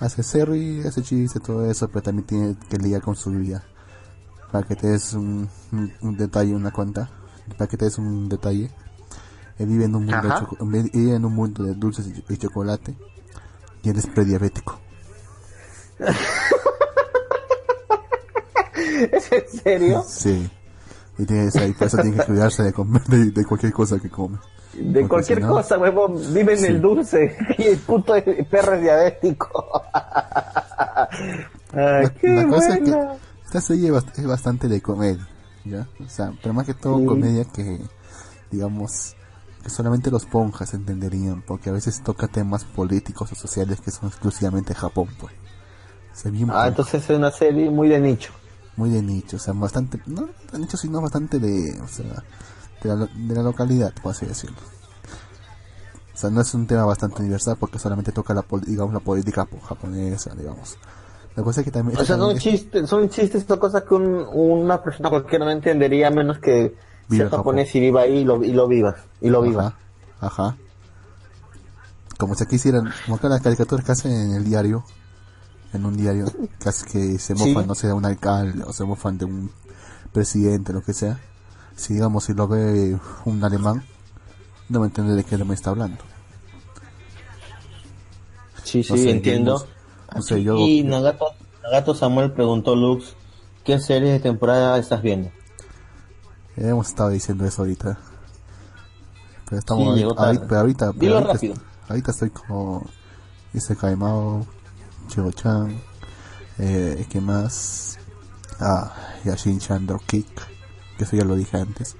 hace serri, hace chiste, todo eso, pero también tiene que lidiar con su vida. Para que te des un, un detalle, una cuenta, para que te des un detalle, él vive en un mundo, de, vive en un mundo de dulces y, chocolate y él es prediabético. ¿Es en serio? Sí. Y tienes ahí, por eso tiene que cuidarse de comer, de, cualquier cosa que come. De cualquier cosa, huevón, vive en el dulce y el puto perro es diabético. la, cosa es que esta serie es bastante de comedia, ¿ya? O sea, pero más que todo comedia que, digamos, solamente los ponjas entenderían, porque a veces toca temas políticos o sociales que son exclusivamente Japón, pues. ah, entonces es una serie muy de nicho. Muy de nicho, o sea, bastante, no de nicho, sino bastante de, o sea, de la, localidad, por así decirlo. O sea, no es un tema bastante universal porque solamente toca la, digamos, la política japonesa, digamos. La cosa es que también... O sea, son chistes, son chistes, son cosas que una persona cualquiera no entendería menos que Vive japonés y viva ahí y lo, y lo viva. Y lo viva. Ajá. Como si aquí hicieran, como que las caricaturas que hacen en el diario, en un diario, casi que se mofan, no sé, de un alcalde o se mofan de un presidente, lo que sea. Si digamos, si lo ve un alemán, no me entiende de qué me está hablando. Sí, sí, entiendo. y Nagato, Nagato Samuel preguntó Lux, ¿qué serie de temporada estás viendo? Hemos estado diciendo eso ahorita. Pero estamos ahorita, ahorita, ahorita, estoy como Ise Kaimao, Chigo-chan, eh, ¿qué más? Ah, Yashin Chan Kick, que eso ya lo dije antes.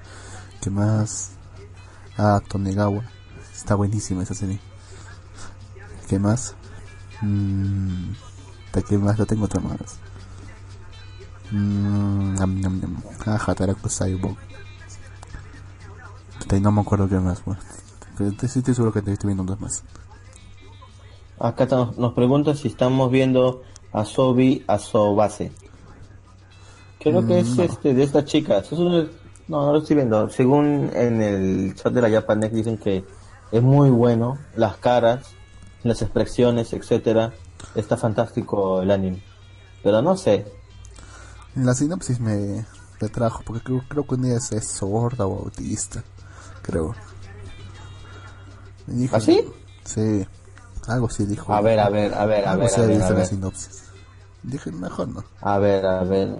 ¿Qué más? Ah, Tonegawa, está buenísima esa serie. ¿Qué más? Mmm, ¿Qué más? Lo tengo otra más. Mmm, ah, Hataraku Saibok no me acuerdo qué más, pues. Pero estoy seguro que te estoy viendo dos más. Acá nos pregunta si estamos viendo a Sobi a Sobase. Creo que es este de estas chicas. no, no lo estoy viendo. Según en el chat de la Japanex dicen que es muy bueno, las caras, las expresiones, etcétera. Está fantástico el anime. Pero no sé. La sinopsis me, me trajo, porque creo, creo que un día es sorda o autista creo. ¿Así? ¿Ah, sí, algo sí dijo. A ver, a ver, a ver, a ver. A ver, a ver. sinopsis. Dije, mejor no. A ver, a ver.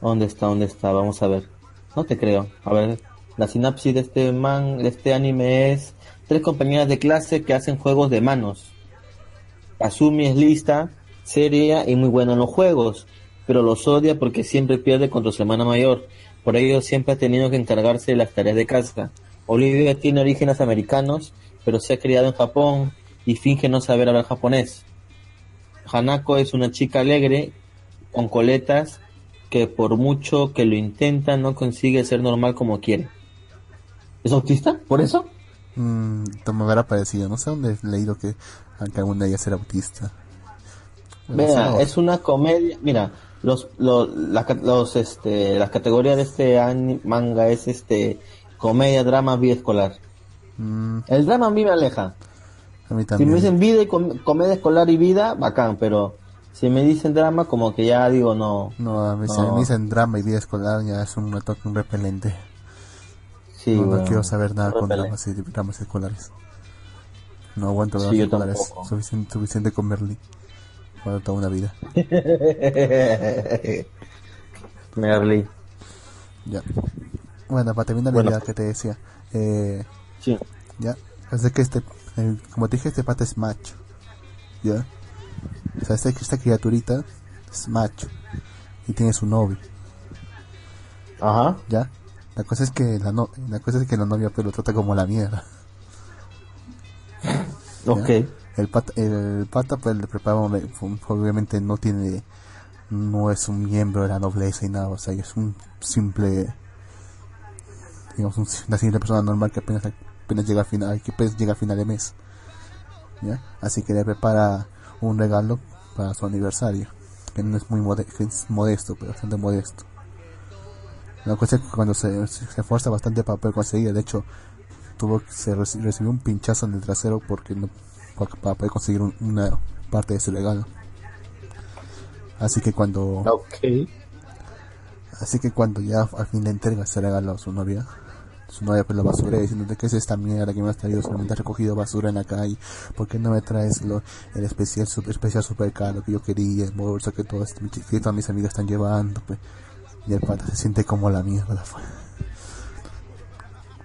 ¿Dónde está? ¿Dónde está? Vamos a ver. No te creo. A ver, la sinopsis de este man, de este anime es tres compañeras de clase que hacen juegos de manos. Asumi es lista, seria y muy buena en los juegos, pero los odia porque siempre pierde contra su hermana mayor. Por ello siempre ha tenido que encargarse de las tareas de casa. Olivia tiene orígenes americanos, pero se ha criado en Japón y finge no saber hablar japonés. Hanako es una chica alegre, con coletas, que por mucho que lo intenta no consigue ser normal como quiere. ¿Es autista? ¿Por eso? Mm, me hubiera parecido, no sé dónde he leído que aunque alguna de ellas era autista. Vea, es una comedia. Mira, los, los, los, este, las categorías de este manga es este comedia, drama, vida escolar. Mm. El drama a mí me aleja. A mí también. Si me dicen vida y comedia escolar y vida, bacán, pero si me dicen drama, como que ya digo no. No, a mí Si me dicen drama y vida escolar, ya es un, toque un repelente. Sí, no, quiero saber nada con dramas, y, dramas escolares. No aguanto dramas escolares. Suficiente, suficiente con Merlin. Para toda una vida. Merlin. Ya. Bueno, para terminar la idea que te decía. Eh, sí. Ya. Es que este, como te dije, este pata es macho. ¿Ya? O sea, esta, esta criaturita es macho. Y tiene su novio. Ajá. ¿Ya? La cosa es que la, no, la cosa es que la novia pues lo trata como la mierda. Ok. El pata, el pata pues le prepara, obviamente no tiene, no es un miembro de la nobleza y nada, o sea, es un simple, digamos, una simple persona normal que apenas, apenas llega a final, que apenas llega a final de mes. ¿Ya? Así que le prepara un regalo para su aniversario, que no es muy modesto, pero bastante modesto. La cosa es que cuando se, se esfuerza bastante para poder conseguir, de hecho, tuvo se recibió un pinchazo en el trasero porque no, para, poder conseguir una parte de ese regalo. Así que cuando Así que cuando ya al fin le entrega ese regalo a su novia, su novia pues lo basura diciendo de qué es esta mierda que me has traído solamente has recogido basura en la calle ¿por qué no me traes lo, el especial super, especial super caro que yo quería el bolso que todo este, que todas mis amigas están llevando pues y el pata se siente como la mierda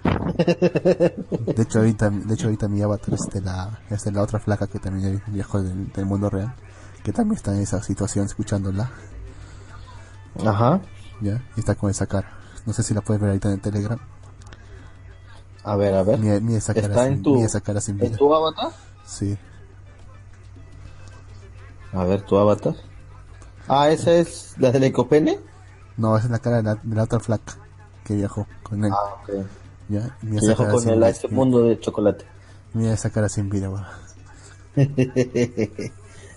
de hecho ahorita de hecho ahorita mi avatar es de la es de la otra flaca que también viajó del, del mundo real que también está en esa situación escuchándola. Ajá. Ya y está con esa cara. No sé si la puedes ver ahorita en el telegram a ver, a ver. ¿Está en tu, ¿En tu avatar? Sí. A ver, tu avatar. Ah, ¿esa es la del Ecopene? No, esa es la cara de la, otra flaca que viajó con él. Ah, ok. Ya, viajó con él a este mundo de chocolate. Mira esa cara sin vida,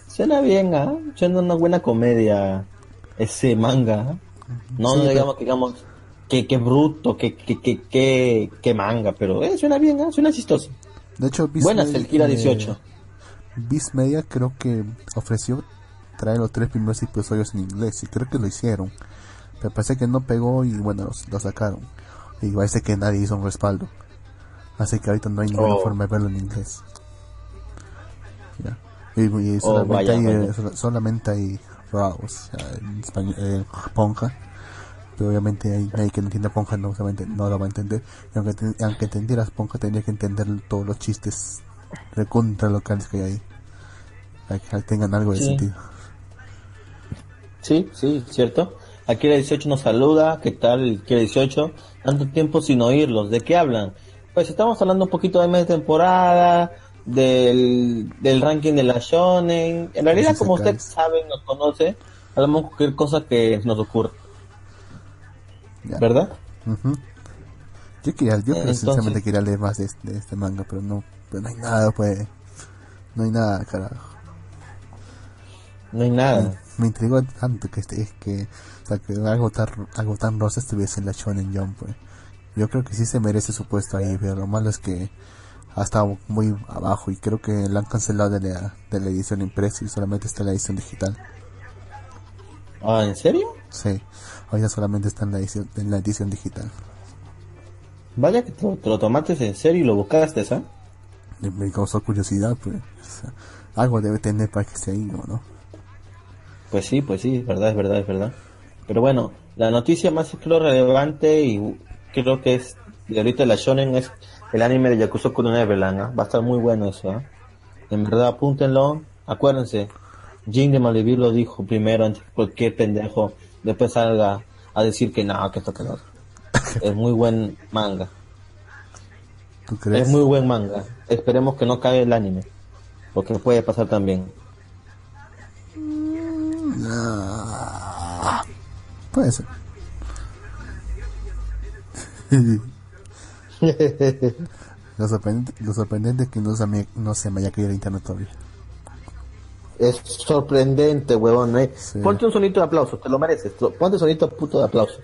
Suena bien, ¿ah? Suena una buena comedia ese manga. No, digamos que digamos qué, bruto, qué, qué, qué, manga, pero eh, suena bien, ¿eh? suena chistoso. De hecho, Buenas el Kira 18. Viz Media creo que ofreció traer los tres primeros episodios en inglés y creo que lo hicieron. Pero parece que no pegó y bueno, lo sacaron. Y parece que nadie hizo un respaldo. Así que ahorita no hay ninguna oh. forma de verlo en inglés. Y, oh, solamente, hay, eh, solamente hay Raw, en español, eh, Ponja obviamente hay nadie que no entienda Ponja no, no lo va a entender. Y aunque, te, aunque entendieras Ponja, tendría que entender todos los chistes recontra locales que hay ahí. Para que tengan algo de sentido. Sí, sí, cierto. Aquí la 18 nos saluda. ¿Qué tal, Aquí 18? Tanto tiempo sin oírlos. ¿De qué hablan? Pues estamos hablando un poquito de mes de temporada, del, del ranking de la Shonen. En realidad, como usted sabe, nos conoce, hablamos cualquier cosa que nos ocurra. ¿Verdad? Yo quería, yo sinceramente quería leer más de este, manga, pero no, pero no hay nada, pues. No hay nada, carajo. No hay nada. Me, intrigó tanto que este, es que, o sea, que algo tan, algo tan rosa estuviese en la Shonen Jump, pues. Yo creo que sí se merece su puesto ahí, pero lo malo es que ha estado muy abajo y creo que lo han cancelado de la, de la edición impresa y solamente está la edición digital. Ah, ¿en serio? Sí. Hoy ya solamente está en la edición, en la edición digital. Vaya que te, lo tomaste en serio y lo buscaste, ¿sabes? Me causó curiosidad, pues. algo debe tener para que esté ahí, ¿no? Pues sí, pues sí, es verdad, es verdad, es verdad. Pero bueno, la noticia más relevante y creo que es de ahorita la shonen es el anime de Yakuza no Neverland, ¿eh? Va a estar muy bueno eso, ¿eh? En verdad, apúntenlo. Acuérdense, Jin de Malivir lo dijo primero antes cualquier pendejo después salga a decir que no, que esto que no. es muy buen manga. ¿Tú crees? Es muy buen manga. Esperemos que no caiga el anime. Porque puede pasar también. Ah, puede ser. lo, sorprendente, lo sorprendente es que no se, me, no se me haya caído el internet todavía. Es sorprendente, huevón. ¿eh? Ponte un sonito de aplauso, te lo mereces. Ponte un sonito puto de aplauso.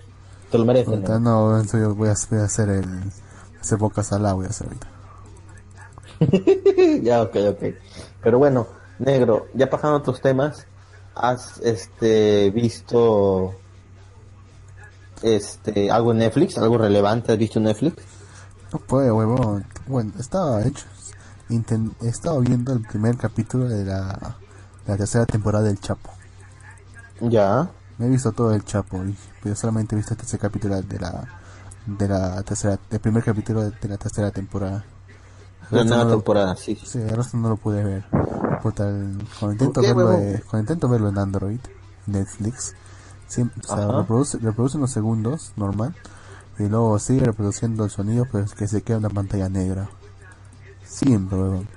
Te lo mereces. no, yo voy a, hacer el. Hacer bocas al voy a hacer ahorita. ya, ok, ok. Pero bueno, negro, ya pasando otros temas, ¿has este visto este algo en Netflix? ¿Algo relevante has visto en Netflix? No puede, huevón. Bueno, estaba hecho. he estado viendo el primer capítulo de la, la tercera temporada del Chapo. Ya. Me he visto todo el Chapo, y, pero solamente he visto el tercer capítulo de la de la tercera, el primer capítulo de, la tercera temporada. La nueva temporada, sí. Sí, el resto no lo pude ver. cuando intento verlo, cuando intento verlo en Android, Netflix, siempre, o sea, reproduce, reproduce unos segundos, normal, y luego sigue reproduciendo el sonido, pero es que se queda una pantalla negra. Siempre, weón.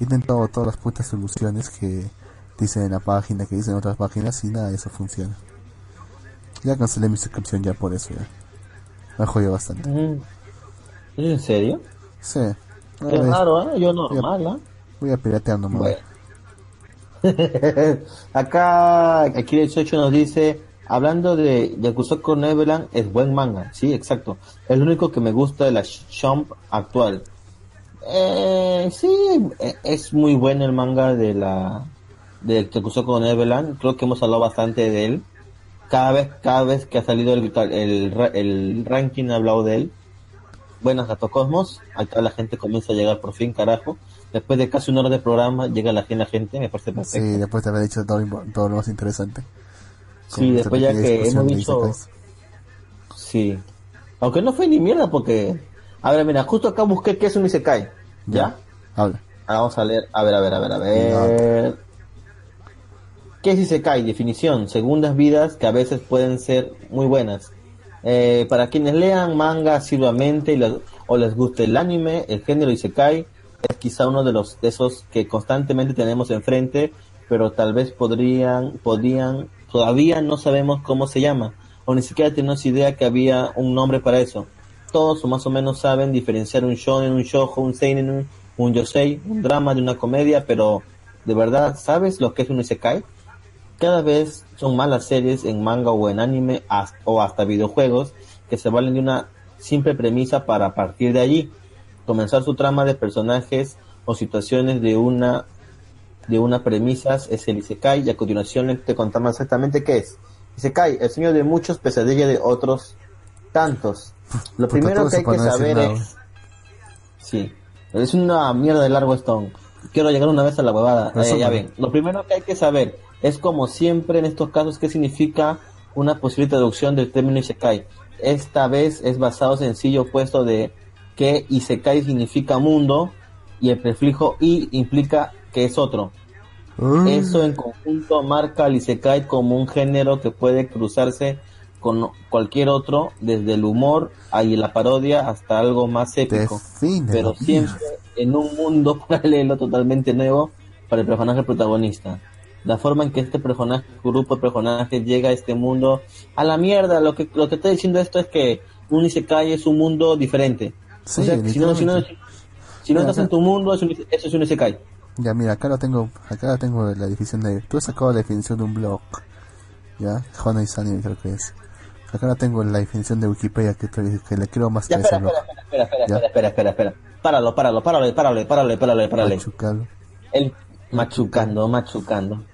He intentado todas las putas soluciones que dicen en la página, que dicen en otras páginas, y nada de eso funciona. Ya cancelé mi suscripción ya por eso, ya. Me ha jodido bastante. ¿Es en serio? Sí. Es raro, ¿eh? Yo normal, ¿eh? Voy a piratear nomás. Bueno. Acá, aquí el 18 nos dice, hablando de Yakusoku Neverland, es buen manga. Sí, exacto. Es lo único que me gusta de la Shomp actual. Eh, sí, e, es muy bueno el manga de la de Yakusoku Neverland. Creo que hemos hablado bastante de él. Cada vez, cada vez que ha salido el, el, el ranking ha hablado de él. Buenas Gato Cosmos, acá la gente comienza a llegar por fin, carajo. Después de casi una hora de programa llega la, la gente, me parece perfecto. Sí, después de haber dicho todo, todo lo más interesante. Sí, después ya que hemos dicho... Sí. Aunque no fue ni mierda porque... A ver, mira, justo acá busqué qué es un Isekai. ¿Ya? Habla. Ahora vamos a leer. A ver, a ver, a ver, a ver. ¿Qué es Isekai? Definición. Segundas vidas que a veces pueden ser muy buenas. Eh, para quienes lean manga asiduamente o les guste el anime, el género Isekai es quizá uno de los de esos que constantemente tenemos enfrente, pero tal vez podrían, podrían, todavía no sabemos cómo se llama, o ni siquiera tenemos idea que había un nombre para eso. Todos o más o menos saben diferenciar un shonen, un shoujo, un seinen, un, un yosei, un drama de una comedia, pero ¿de verdad sabes lo que es un isekai? Cada vez son más las series en manga o en anime o hasta videojuegos que se valen de una simple premisa para partir de allí comenzar su trama de personajes o situaciones de una de una premisa es el Isekai y a continuación te contamos exactamente qué es. Isekai, el sueño de muchos, pesadilla de otros tantos. Lo primero que hay que saber es... Sí, es una mierda de largo stone. Quiero llegar una vez a la huevada. Eh, ya ven, lo primero que hay que saber es como siempre en estos casos qué significa una posible traducción del término Isekai. Esta vez es basado sencillo opuesto de que Isekai significa mundo y el prefijo I implica que es otro. Ah. Eso en conjunto marca al Isekai como un género que puede cruzarse con cualquier otro, desde el humor y la parodia hasta algo más épico, pero siempre en un mundo paralelo totalmente nuevo para el personaje protagonista la forma en que este personaje, grupo de personajes llega a este mundo, a la mierda, lo que, lo que está diciendo esto es que un Isekai es un mundo diferente. si no, si no, si no estás en tu mundo, eso es un Isekai. Ya, mira, acá lo tengo, acá tengo la definición de, tú has sacado la definición de un blog, ya, Honey Sunny creo que es. Acá la tengo la definición de Wikipedia que, que le creo más ya, que espera, espera, espera, espera, espera, espera, espera, espera, páralo, páralo, páralo, páralo, páralo, páralo, páralo. Machucalo. El machucando, machucando.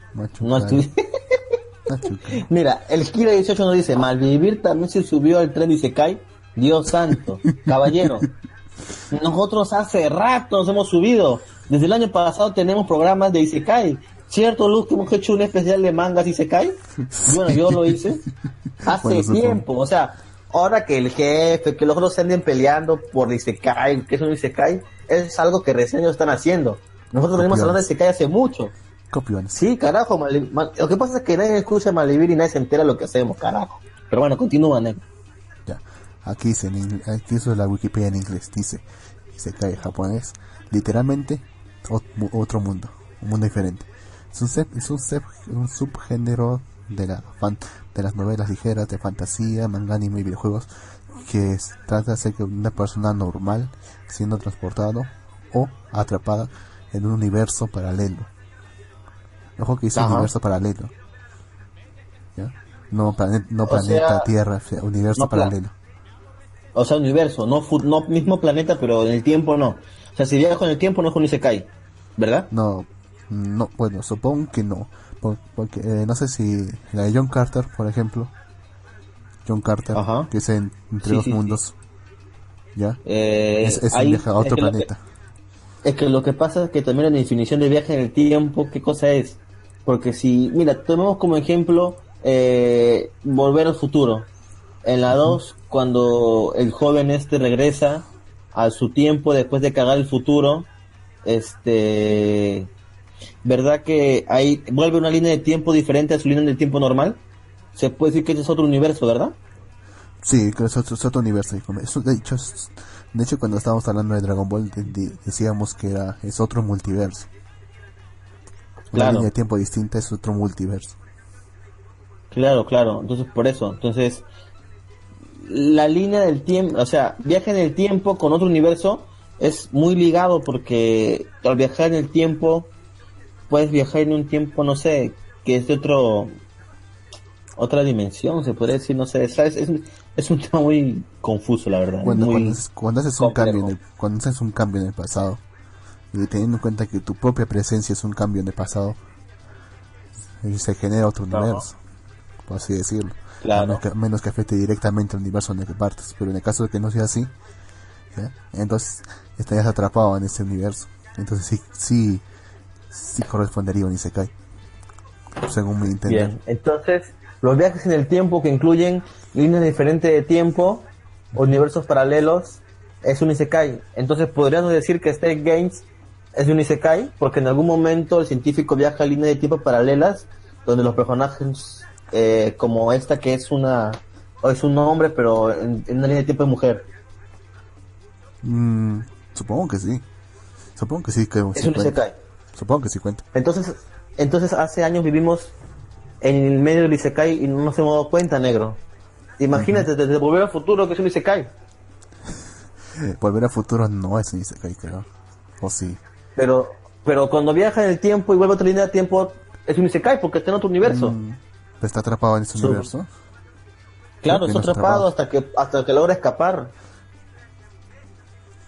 No Mira, el Kira 18 nos dice, Malvivir también se subió al tren y se cae. Dios santo, caballero. Nosotros hace rato nos hemos subido. Desde el año pasado tenemos programas de Isekai. ¿Cierto? Último que he hecho un especial de mangas Isekai. Bueno, yo lo hice hace tiempo. O sea, ahora que el jefe, que los otros se anden peleando por Isekai, que es un Isekai, es algo que recién ellos están haciendo. Nosotros venimos hablando de Isekai hace mucho. Sí, carajo, lo que pasa es que nadie escucha Malvivir y nadie se entera lo que hacemos, carajo. Pero bueno, continúa, Nego. Ya, aquí dice, aquí es la Wikipedia en inglés, dice, se cae japonés, literalmente otro mundo, un mundo diferente. Es un, es un, subgénero de, la de las novelas ligeras de fantasía, manga, anime y videojuegos que trata de hacer que una persona normal siendo transportado o atrapada en un universo paralelo Ojo que dice Ajá. universo paralelo. ¿Ya? No, no planeta sea, Tierra, universo no paralelo. O sea, universo, no, no mismo planeta, pero en el tiempo no. O sea, si viajo en el tiempo no es un Isekai, ¿verdad? No, no, bueno, supongo que no. Por- porque eh, no sé si la de John Carter, por ejemplo. John Carter, Ajá. que es en- entre Sí, dos sí, sí. mundos. ¿Ya? Eh, es es un viaje a es otro que lo que- planeta. Es que lo que pasa es que también la definición de viaje en el tiempo, ¿qué cosa es? Porque si, mira, tomemos como ejemplo eh, Volver al futuro. En la 2, cuando el joven este regresa a su tiempo después de cagar el futuro, este, ¿verdad que ahí vuelve una línea de tiempo diferente a su línea de tiempo normal? Se puede decir que ese es otro universo, ¿verdad? Sí, que es otro, es otro universo. Eso, de, hecho, es- de hecho, cuando estábamos hablando de Dragon Ball, de- de- decíamos que era es otro multiverso. Una Claro. línea de tiempo distinta es otro multiverso. Claro, claro. Entonces, por eso. Entonces, la línea del tiempo, o sea, viaje en el tiempo con otro universo es muy ligado porque al viajar en el tiempo, puedes viajar en un tiempo, no sé, que es de otro, otra dimensión, se podría decir, no sé, ¿sabes? Es, es un tema muy confuso, la verdad. Cuando, muy cuando, haces, cuando haces un complejo. cambio en el, cuando haces un cambio en el pasado y teniendo en cuenta que tu propia presencia es un cambio en el pasado y se genera otro universo por así decirlo Claro. a menos que, menos que afecte directamente al universo en el que partes pero en el caso de que no sea así entonces estarías atrapado en ese universo entonces sí sí sí correspondería a un Isekai según mi entender Bien, entonces los viajes en el tiempo que incluyen líneas diferentes de tiempo, universos paralelos, es un Isekai. Entonces podríamos decir que State Games es un Isekai porque en algún momento el científico viaja a líneas de tiempo paralelas donde los personajes eh, como esta que es una o es un hombre pero en, en una línea de tiempo es mujer. Mm, supongo que sí supongo que sí que Es un. Isekai. Supongo que sí cuenta Entonces, entonces hace años vivimos en el medio del Isekai y no nos hemos dado cuenta, negro. Imagínate, desde Volver al Futuro que es un Isekai. Volver a futuro no es un Isekai, creo. O sí. Pero, pero cuando viaja en el tiempo y vuelve a otra línea de tiempo, es un Isekai porque está en otro universo. Mm, ¿Está atrapado en ese Su- universo? claro, está atrapado atrapado. hasta que, hasta que logra escapar.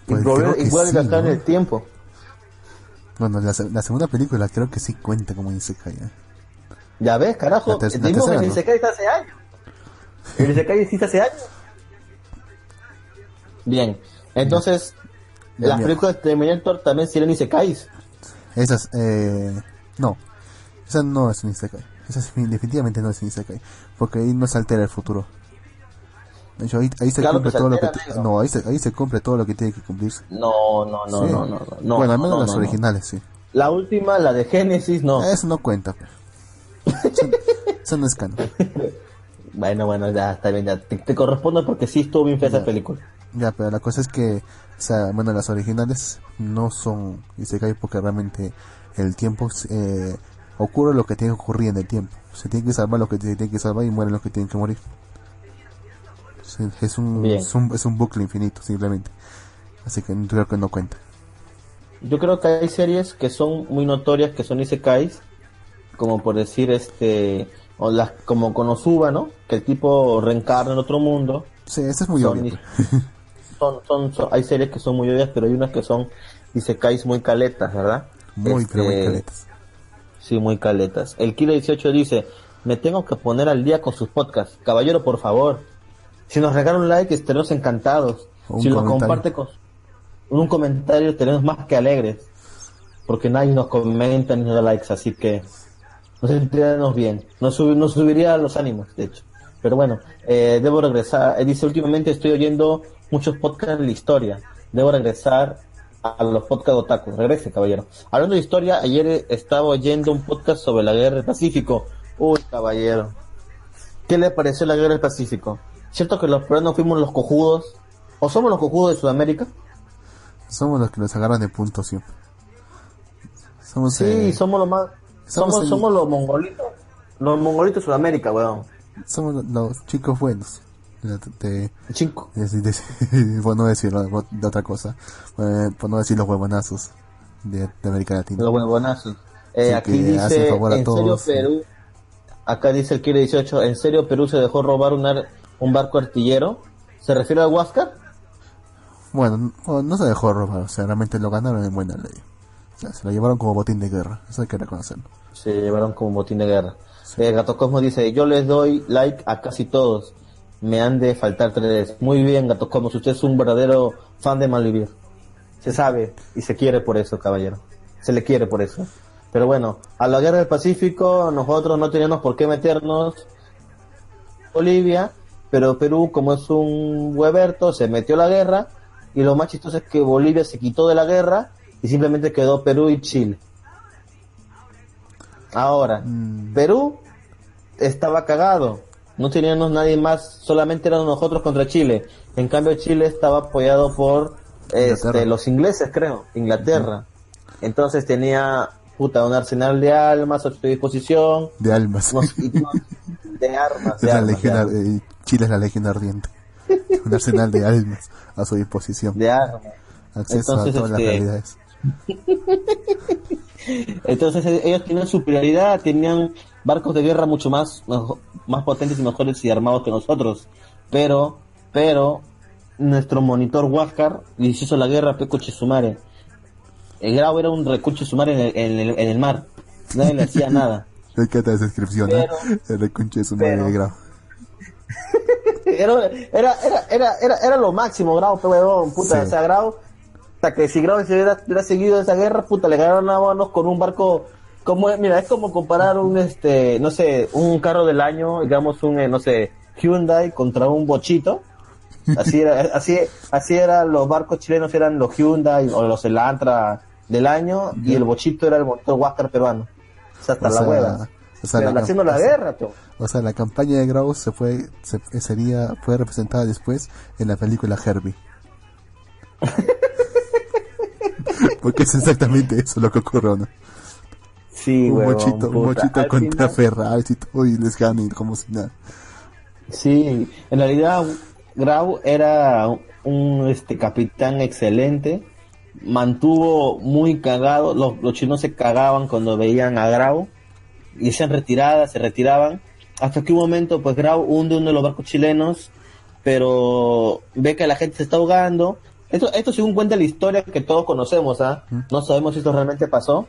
Pues y, volver- creo y vuelve sí, a estar ¿no? en el tiempo. Bueno, la, la segunda película creo que sí cuenta como Isekai. ¿eh? Ya ves, carajo. La Dimos el ¿no? Isekai está hace años. El Isekai existe hace años. Bien, entonces, Ya, las películas de Terminator también serían Isekais. Esas, eh... No. Esa no es un Isekai. Esa definitivamente no es un Isekai. Porque ahí no se altera el futuro. De hecho, ahí, ahí se Claro cumple se todo lo que... No, ahí se, ahí se cumple todo lo que tiene que cumplirse. No, no, no, Sí. no, no, no, no. bueno, al menos no, las originales, sí. La última, la de Génesis, no. Eso no cuenta. pero. Eso, eso no es canon. Bueno, bueno, ya está bien, ya te, te corresponde porque sí estuvo bien fea esa película. Ya, pero la cosa es que, o sea, bueno, las originales no son Isekai porque realmente el tiempo eh, ocurre lo que tiene que ocurrir en el tiempo. Se tiene que salvar lo que se tiene que salvar y mueren los que tienen que morir. Es un, es un, es un bucle infinito, simplemente. Así que creo que no cuenta. Yo creo que hay series que son muy notorias que son isekais, como por decir este o las como Konosuba, ¿no? Que el tipo reencarna en otro mundo. Sí, eso es muy Son obvio. pues. Son, son, son- hay series que son muy obvias, pero hay unas que son isekais muy caletas, ¿verdad? Muy, pero muy Este, caletas. Sí, muy caletas. El Kilo 18 dice, me tengo que poner al día con sus podcasts. Caballero, por favor. Si nos regala un like, estaremos encantados. Un si comentario. comparte con un comentario, estaremos más que alegres. Porque nadie nos comenta ni nos da likes, así que nos sentiremos bien. Nos, sub- nos subiría los ánimos, de hecho. Pero bueno, eh, debo regresar. Eh, dice, últimamente estoy oyendo muchos podcasts de la historia. Debo regresar a los podcasts otaku. Regrese, caballero. Hablando de historia, ayer estaba oyendo un podcast sobre la guerra del Pacífico. Uy, caballero. ¿Qué le pareció la guerra del Pacífico? ¿Cierto que los peruanos fuimos los cojudos? ¿O somos los cojudos de Sudamérica? Somos los que nos agarran de punto siempre. Somos, Sí, eh, somos los más... somos Somos, el- somos los mongolitos. Los mongolitos de Sudamérica, weón. somos los chicos buenos. De, de- Cinco. de- por no decir de otra cosa. Eh, por no decir los huevonazos de, de América Latina. Los huevonazos. Eh, aquí dice, en serio Perú, acá dice el Kire 18, ¿en serio Perú se dejó robar un barco artillero? ¿Se refiere al Huáscar? Bueno, no, se dejó robar, o sea, realmente lo ganaron en buena ley. O sea, se lo llevaron como botín de guerra, eso hay que reconocerlo. Se llevaron como botín de guerra. Eh, Gato Cosmo dice, yo les doy like a casi todos, me han de faltar tres. Muy bien, Gato Cosmo, usted es un verdadero fan de Malvivir. Se sabe y se quiere por eso, caballero. Se le quiere por eso. Pero bueno, a la guerra del Pacífico nosotros no teníamos por qué meternos. Bolivia, pero Perú, como es un hueberto, se metió a la guerra. Y lo más chistoso es que Bolivia se quitó de la guerra y simplemente quedó Perú y Chile. Ahora, mm. Perú estaba cagado. No teníamos nadie más, solamente éramos nosotros contra Chile. En cambio, Chile estaba apoyado por este, los ingleses, creo, Inglaterra. Entonces tenía puta, un arsenal de almas a su disposición. De almas. de armas. Eh, Chile es la legión ardiente. un arsenal de almas a su disposición. De armas. Acceso a todas las este, realidades. Entonces eh, ellos tenían superioridad, tenían barcos de guerra mucho más, más potentes y mejores y armados que nosotros. Pero, pero, nuestro monitor Huáscar les hizo la guerra a Peco Chesumare el Grau era un recucho sumar en el, en el, mar. Nadie le hacía nada. Me encanta esa descripción, ¿eh? El recucho sumar en el Grau. Era, era, era, era, era, lo máximo, Grau, huevón, puta. O sea, Grau, hasta que si Grau se hubiera, hubiera, seguido esa guerra, puta, le ganaron a manos con un barco. Como, mira, es como comparar un, este, no sé, un carro del año, digamos, un, eh, no sé, Hyundai contra un bochito así era, así, así eran los barcos chilenos, eran los Hyundai o los Elantra del año y el bochito era el motor Huáscar peruano. O sea, hasta la hueva. O sea, la haciendo la guerra, O sea, la campaña de Grau se fue, se, sería, fue representada después en la película Herbie. Porque es exactamente eso lo que ocurrió, ¿no? Sí, un bochito, un bochito contra Ferrari y todo y les ganan como si nada. Sí, en realidad Grau era un este capitán excelente mantuvo muy cagado, los, chinos se cagaban cuando veían a Grau y se retiradas, se retiraban, hasta que un momento pues Grau hunde uno de los barcos chilenos, pero ve que la gente se está ahogando. Esto, esto según cuenta la historia que todos conocemos, ¿ah? No sabemos si esto realmente pasó,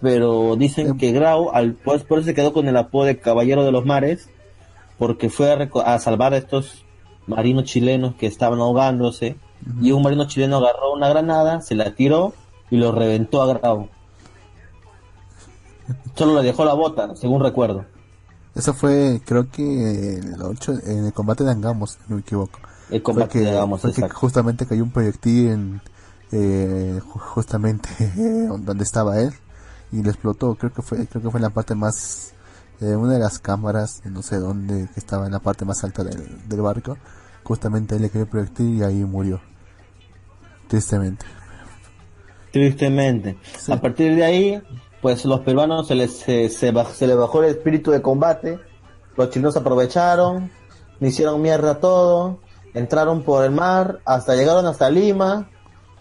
pero dicen que Grau, al, pues, por eso se quedó con el apodo de Caballero de los Mares, porque fue a, a salvar a estos marinos chilenos que estaban ahogándose y un marino chileno agarró una granada, se la tiró y lo reventó a Grau. Solo le dejó la bota, según recuerdo. Eso fue, creo que el 8, en el combate de Angamos, no me equivoco. El combate de Angamos, justamente cayó un proyectil en, eh, justamente donde estaba él y le explotó. Creo que fue, creo que fue en la parte más, eh, una de las cámaras, no sé dónde, que estaba en la parte más alta del, del barco. Justamente ahí le cayó el proyectil y ahí murió. Tristemente. Tristemente. A partir de ahí, pues los peruanos se les, se, se, les bajó el espíritu de combate, los chinos aprovecharon, hicieron mierda todo, entraron por el mar, hasta llegaron hasta Lima,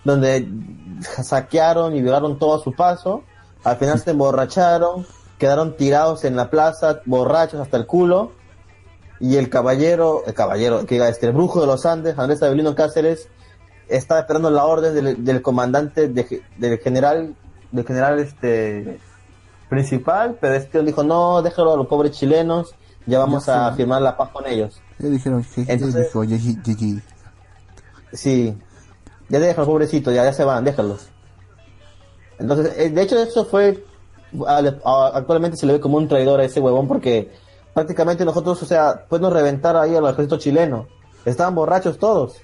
donde saquearon y violaron todo a su paso, al final se emborracharon, quedaron tirados en la plaza, borrachos hasta el culo, y el caballero, el caballero, que este, el brujo de los Andes, Andrés Avelino Cáceres, estaba esperando la orden del, comandante del general del general este principal pero este dijo no déjalo a los pobres chilenos ya vamos a firmar la paz con ellos ya dijeron que Entonces, sí. Ya déjalo pobrecito ya, ya se van déjalos. Entonces eh, de hecho eso fue actualmente se le ve como un traidor a ese huevón porque prácticamente nosotros o sea pues nos reventar ahí al ejército chileno. Estaban borrachos todos.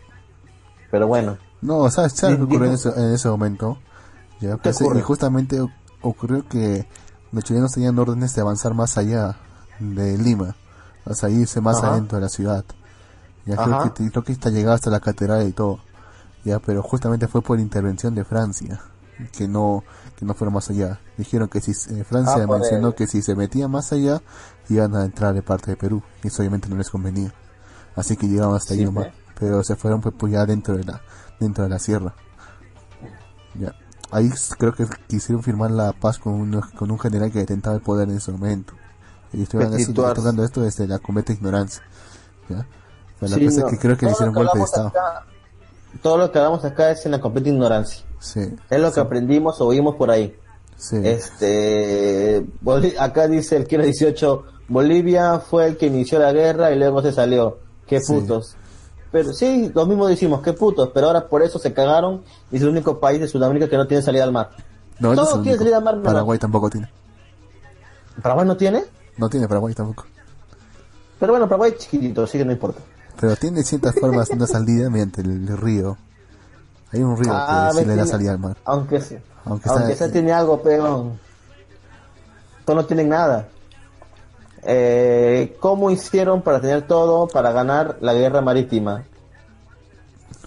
Pero bueno. No, ¿sabes, sabes qué ocurrió en ese, en ese momento? Ya, pues, y justamente ocurrió que los chilenos tenían órdenes de avanzar más allá de Lima, sea, irse más adentro de la ciudad. Ya creo que, creo que hasta llegaba hasta la catedral y todo. Ya, pero justamente fue por intervención de Francia que no que no fuera más allá. Dijeron que si eh, Francia ah, mencionó que si se metía más allá iban a entrar de parte de Perú y eso obviamente no les convenía. Así que llegaban hasta ahí nomás pero se fueron pues, pues, ya dentro de la dentro de la sierra ya ahí creo que quisieron firmar la paz con un, con un general que detentaba el poder en ese momento. Y estoy hablando, esto, desde la completa ignorancia. ¿ya? Pero la cosa es que creo que le hicieron golpe de Estado. Acá, todo lo que hablamos acá es en la completa ignorancia. Sí, Es lo que sí, aprendimos o oímos por ahí. sí. Este, acá dice el Kira 18, Bolivia fue el que inició la guerra y luego se salió. Qué Sí. putos. Pero sí, lo mismo decimos, qué putos, pero ahora por eso se cagaron y es el único país de Sudamérica que no tiene salida al mar. No, ese Todo es el tiene único. salida al mar, menos- Paraguay tampoco tiene. ¿Paraguay no tiene? No tiene Paraguay tampoco. Pero bueno, Paraguay es chiquitito, así que no importa. Pero tiene ciertas formas de una salida mediante el río. Hay un río Ah, que sí ves, le da salida al mar. Aunque sea, Aunque aunque, sea- sea tiene algo, pero todos no tienen nada. Eh, ¿Cómo hicieron para tener todo para ganar la guerra marítima?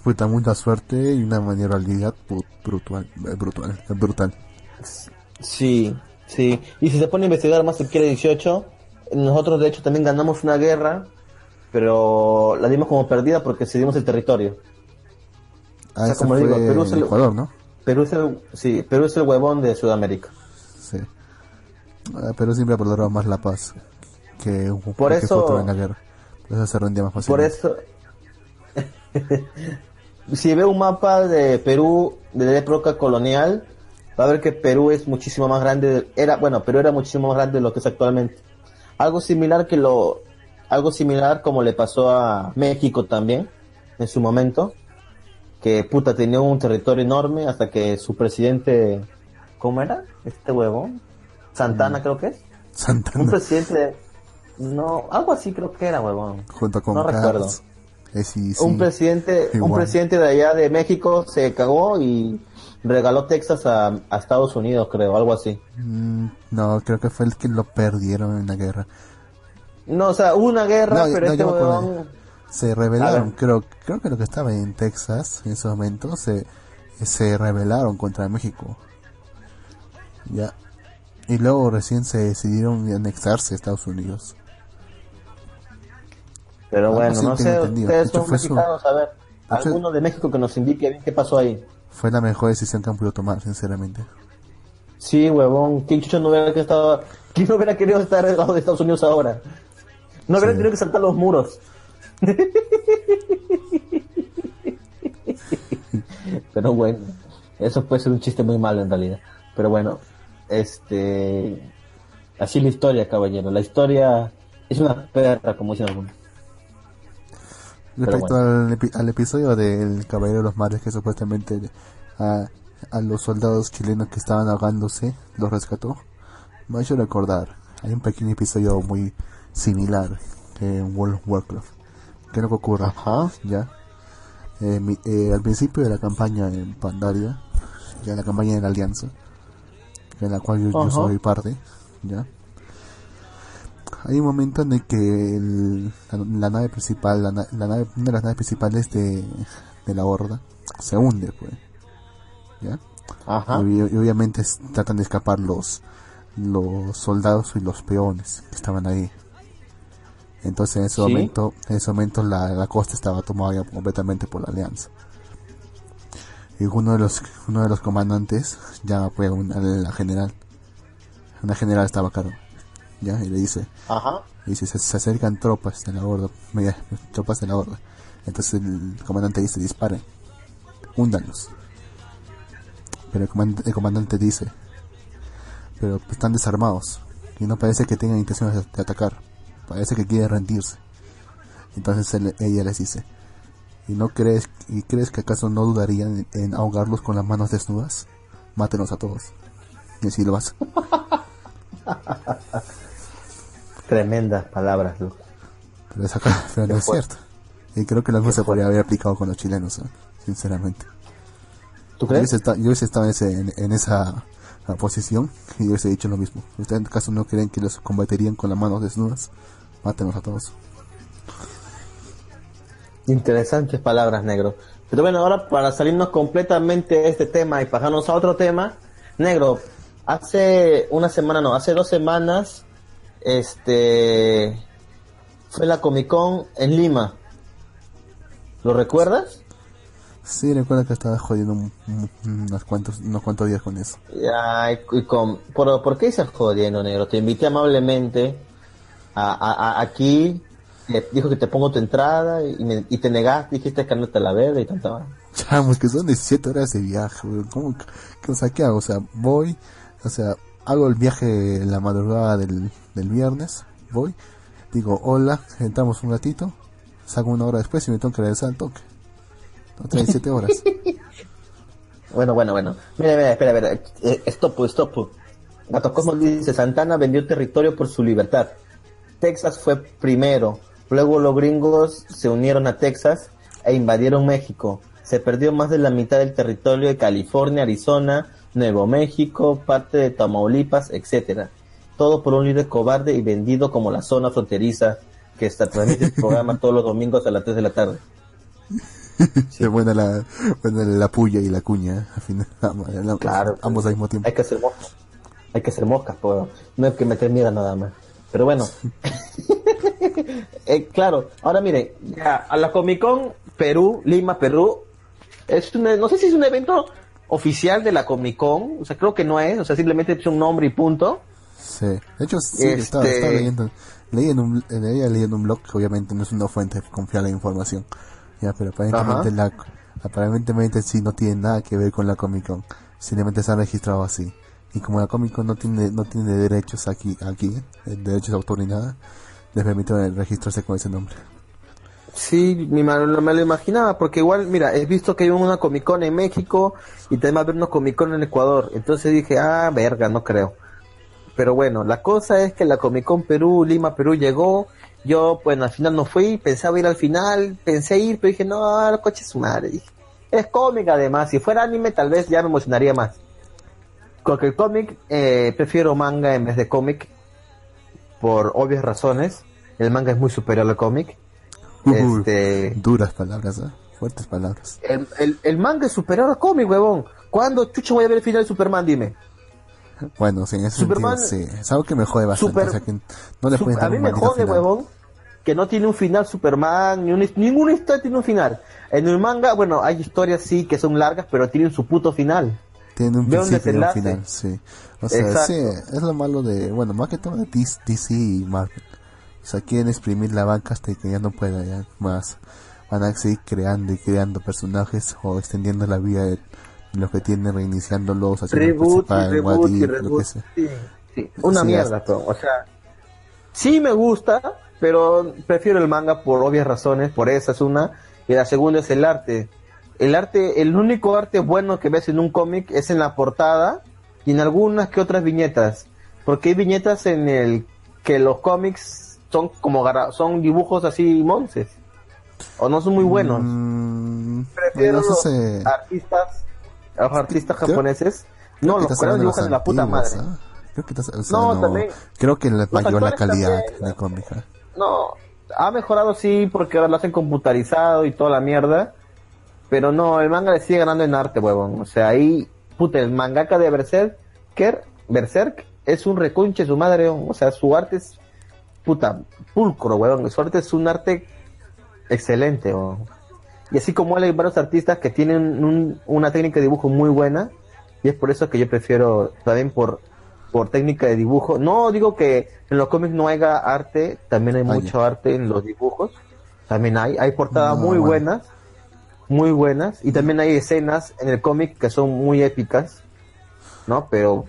Puta, mucha suerte y una maniobrabilidad pu- brutal, eh, brutal, eh, brutal. Sí, sí. Y si se pone a investigar más el Kira 18, nosotros de hecho también ganamos una guerra, pero la dimos como perdida porque cedimos el territorio. Ah, O sea, como digo, Perú es el- Ecuador, ¿no? Perú es el, sí, Perú es el huevón de Sudamérica. Sí. Ah, Pero siempre ha valorado más la paz que un Por que eso- fue en la guerra. Por eso se rendía más fácil. Por eso, si ve un mapa de Perú de la época colonial, va a ver que Perú es muchísimo más grande, era, bueno, Perú era muchísimo más grande de lo que es actualmente. Algo similar que lo, algo similar como le pasó a México también, en su momento, que puta tenía un territorio enorme hasta que su presidente, ¿cómo era? Este huevón, Santana creo que es, un Santana, presidente, no, algo así creo que era huevón. junto con no recuerdo. Eh, sí, sí. un presidente un presidente de allá de México se cagó y regaló Texas a, a Estados Unidos creo algo así Mm, no, creo que fue el que lo perdieron en la guerra. no o sea hubo una guerra No, pero no, este huevón Se rebelaron, creo, creo que lo que estaba en Texas en ese momento se, se rebelaron contra México. Ya. Y luego recién se decidieron anexarse a Estados Unidos. Pero bueno no sé ustedes son su- mexicanos a ver hecho- alguno de México que nos indique bien qué pasó ahí. Fue la mejor decisión que han podido tomar, sinceramente. sí huevón quién chucho no hubiera que estaba quién no hubiera querido estar al lado de Estados Unidos ahora no hubiera Sí. tenido que saltar los muros. Pero bueno eso puede ser un chiste muy malo en realidad. Pero bueno este así la historia caballero. La historia es una perra como dicen algunos Respecto bueno. al, epi- al episodio del Caballero de los Mares, que supuestamente a, a los soldados chilenos que estaban ahogándose los rescató, me ha hecho recordar. Hay un pequeño episodio muy similar en World of Warcraft. ¿Qué es lo que ocurre? ajá ¿Ya? Eh, mi- eh, al principio de la campaña en Pandaria, ya la campaña de la Alianza, en la cual yo, soy parte, ¿ya? Hay un momento en el que el- la, la nave principal, la, na- la nave, una de las naves principales de, de la horda, se hunde, pues, ¿ya? ajá Y, y obviamente tratan de escapar los, los soldados y los peones que estaban ahí. Entonces en ese Sí. momento, en ese momento la, la costa estaba tomada completamente por la alianza. Y uno de los, uno de los comandantes llama pues a la general. Una general estaba a cargo. Ya, y le dice, ajá y dice, se, se acercan tropas de la horda, media- tropas de la horda. Entonces el comandante dice, disparen, húndanlos. Pero el comandante, el comandante dice, pero están desarmados y no parece que tengan intención de, de atacar, parece que quieren rendirse. Entonces él- ella les dice, ¿y no crees, y crees que acaso no dudarían en, en ahogarlos con las manos desnudas? Mátenos a todos. Y así lo hace. tremendas palabras. Pero, es acá, pero no es cierto. Y creo que lo mismo se podría haber aplicado con los chilenos, ¿eh? sinceramente. ¿tú Yo crees? hubiese, esta- yo hubiese estado en, en- esa posición y yo hubiese dicho lo mismo. ¿Ustedes en caso no creen que los combaterían con las manos desnudas? Mátenos a todos. Interesantes palabras, negro. Pero bueno, ahora para salirnos completamente de este tema y pasarnos a otro tema, negro, hace una semana, no, hace dos semanas, este, fue la Comic Con en Lima. ¿Lo recuerdas? Sí, recuerdo que estaba jodiendo un- un- unos cuantos, unos cuantos días con eso. Ya, y, con, ¿por, ¿por qué estás jodiendo, negro? Te invité amablemente a, a- a- aquí, te dijo que te pongo tu entrada y, me- y te negaste, dijiste que no te la verde y tanta. Chamos, que son 17 horas de viaje. ¿Cómo, que, o sea, ¿qué hago? O sea, voy, o sea, hago el viaje en la madrugada del, del viernes, voy, digo, hola, entramos un ratito, salgo una hora después y me tengo que regresar al toque. Otras 17 horas. Bueno, bueno, bueno. Mira, mira, espera, espera. Eh, stop, stop. Gato Cosmo dice, Santana vendió territorio por su libertad. Texas fue primero. Luego los gringos se unieron a Texas e invadieron México. Se perdió más de la mitad del territorio de California, Arizona, Nuevo México, parte de Tamaulipas, etcétera. Todo por un líder cobarde y vendido como la zona fronteriza que está transmite el programa todos los domingos a las 3 de la tarde. Sí. Buena la, buena la puya y la cuña, al final, Claro. ambos al mismo tiempo. Hay que hacer moscas. Hay que hacer moscas, pues. No hay que meter miedo nada más. Pero bueno. Eh, claro, ahora mire, ya, a la Comic Con Perú, Lima, Perú, es un, no sé si es un evento oficial de la Comic Con, o sea, creo que no es, o sea, simplemente es un nombre y punto. Sí, de hecho, sí, Este- estaba, estaba leyendo, leí en un, leía leyendo un blog que obviamente no es una fuente confiable de información, ya, pero aparentemente la, aparentemente sí no tiene nada que ver con la Comic Con, simplemente se han registrado así, y como la Comic Con no tiene, no tiene derechos aquí, aquí, eh, derechos de autor ni nada, les permite registrarse con ese nombre. Sí, me, me lo imaginaba, porque igual, mira, he visto que hay una Comic Con en México y también va a haber una Comic Con en Ecuador. Entonces dije, ah, verga, no creo. Pero bueno, la cosa es que la Comic Con Perú, Lima, Perú llegó. Yo, bueno, al final no fui, pensaba ir al final, pensé ir, pero dije, no, el coche es su madre. Es cómic además, si fuera anime tal vez ya me emocionaría más. Porque el cómic, eh, prefiero manga en vez de cómic, por obvias razones. El manga es muy superior al cómic. Este, duras palabras, ¿eh? fuertes palabras. el, el, el manga es superior al cómic, huevón. ¿Cuándo chucho voy a ver el final de Superman? Dime. Bueno, sí, en ese Superman- sentido, sí, es algo que me jode bastante, Super- o sea que no le Sup- pueden dar a mí me jode, final. huevón, que no tiene un final Superman, ni un, ninguna historia tiene un final. En el manga, bueno, hay historias sí que son largas, pero tienen su puto final. Tiene un principio y un final, sí. O sea, Exacto. sí, es lo malo de, bueno, más que todo de DC y Marvel. O sea, quieren exprimir la banca hasta que ya no pueda ya más. Van a seguir creando y creando personajes o extendiendo la vida de los que tienen, reiniciándolos, haciendo Reboot y reboot lo que sea. Sí, sí, una mierda, pero, o sea, sí me gusta, pero prefiero el manga por obvias razones, por esa es una, y la segunda es el arte. El arte, el único arte bueno que ves en un cómic es en la portada y en algunas que otras viñetas, porque hay viñetas en el que los cómics son como son dibujos así monces, o no son muy buenos. Mm, Prefiero bueno, eso los artistas, los artistas Creo- japoneses. creo No, los coreanos dibujan de la puta madre. ¿ah? Creo que, o sea, No, no, también- creo que la mayor la calidad también, de cómic. ¿ah? No, ha mejorado sí porque ahora lo hacen computarizado y toda la mierda. Pero no, el manga le sigue ganando en arte, huevón. O sea, ahí, puta, el mangaka de Berserker, Berserk, es un recunche su madre, o sea, su arte es, puta, pulcro, huevón. Su arte es un arte excelente. Y así como él, hay varios artistas que tienen un- una técnica de dibujo muy buena. Y es por eso que yo prefiero, también por, por técnica de dibujo. No digo que en los cómics no haya arte, también hay Ah, mucho arte en los dibujos. También hay, hay portadas No, muy bueno. buenas, muy buenas. Y también hay escenas en el cómic que son muy épicas, ¿no? Pero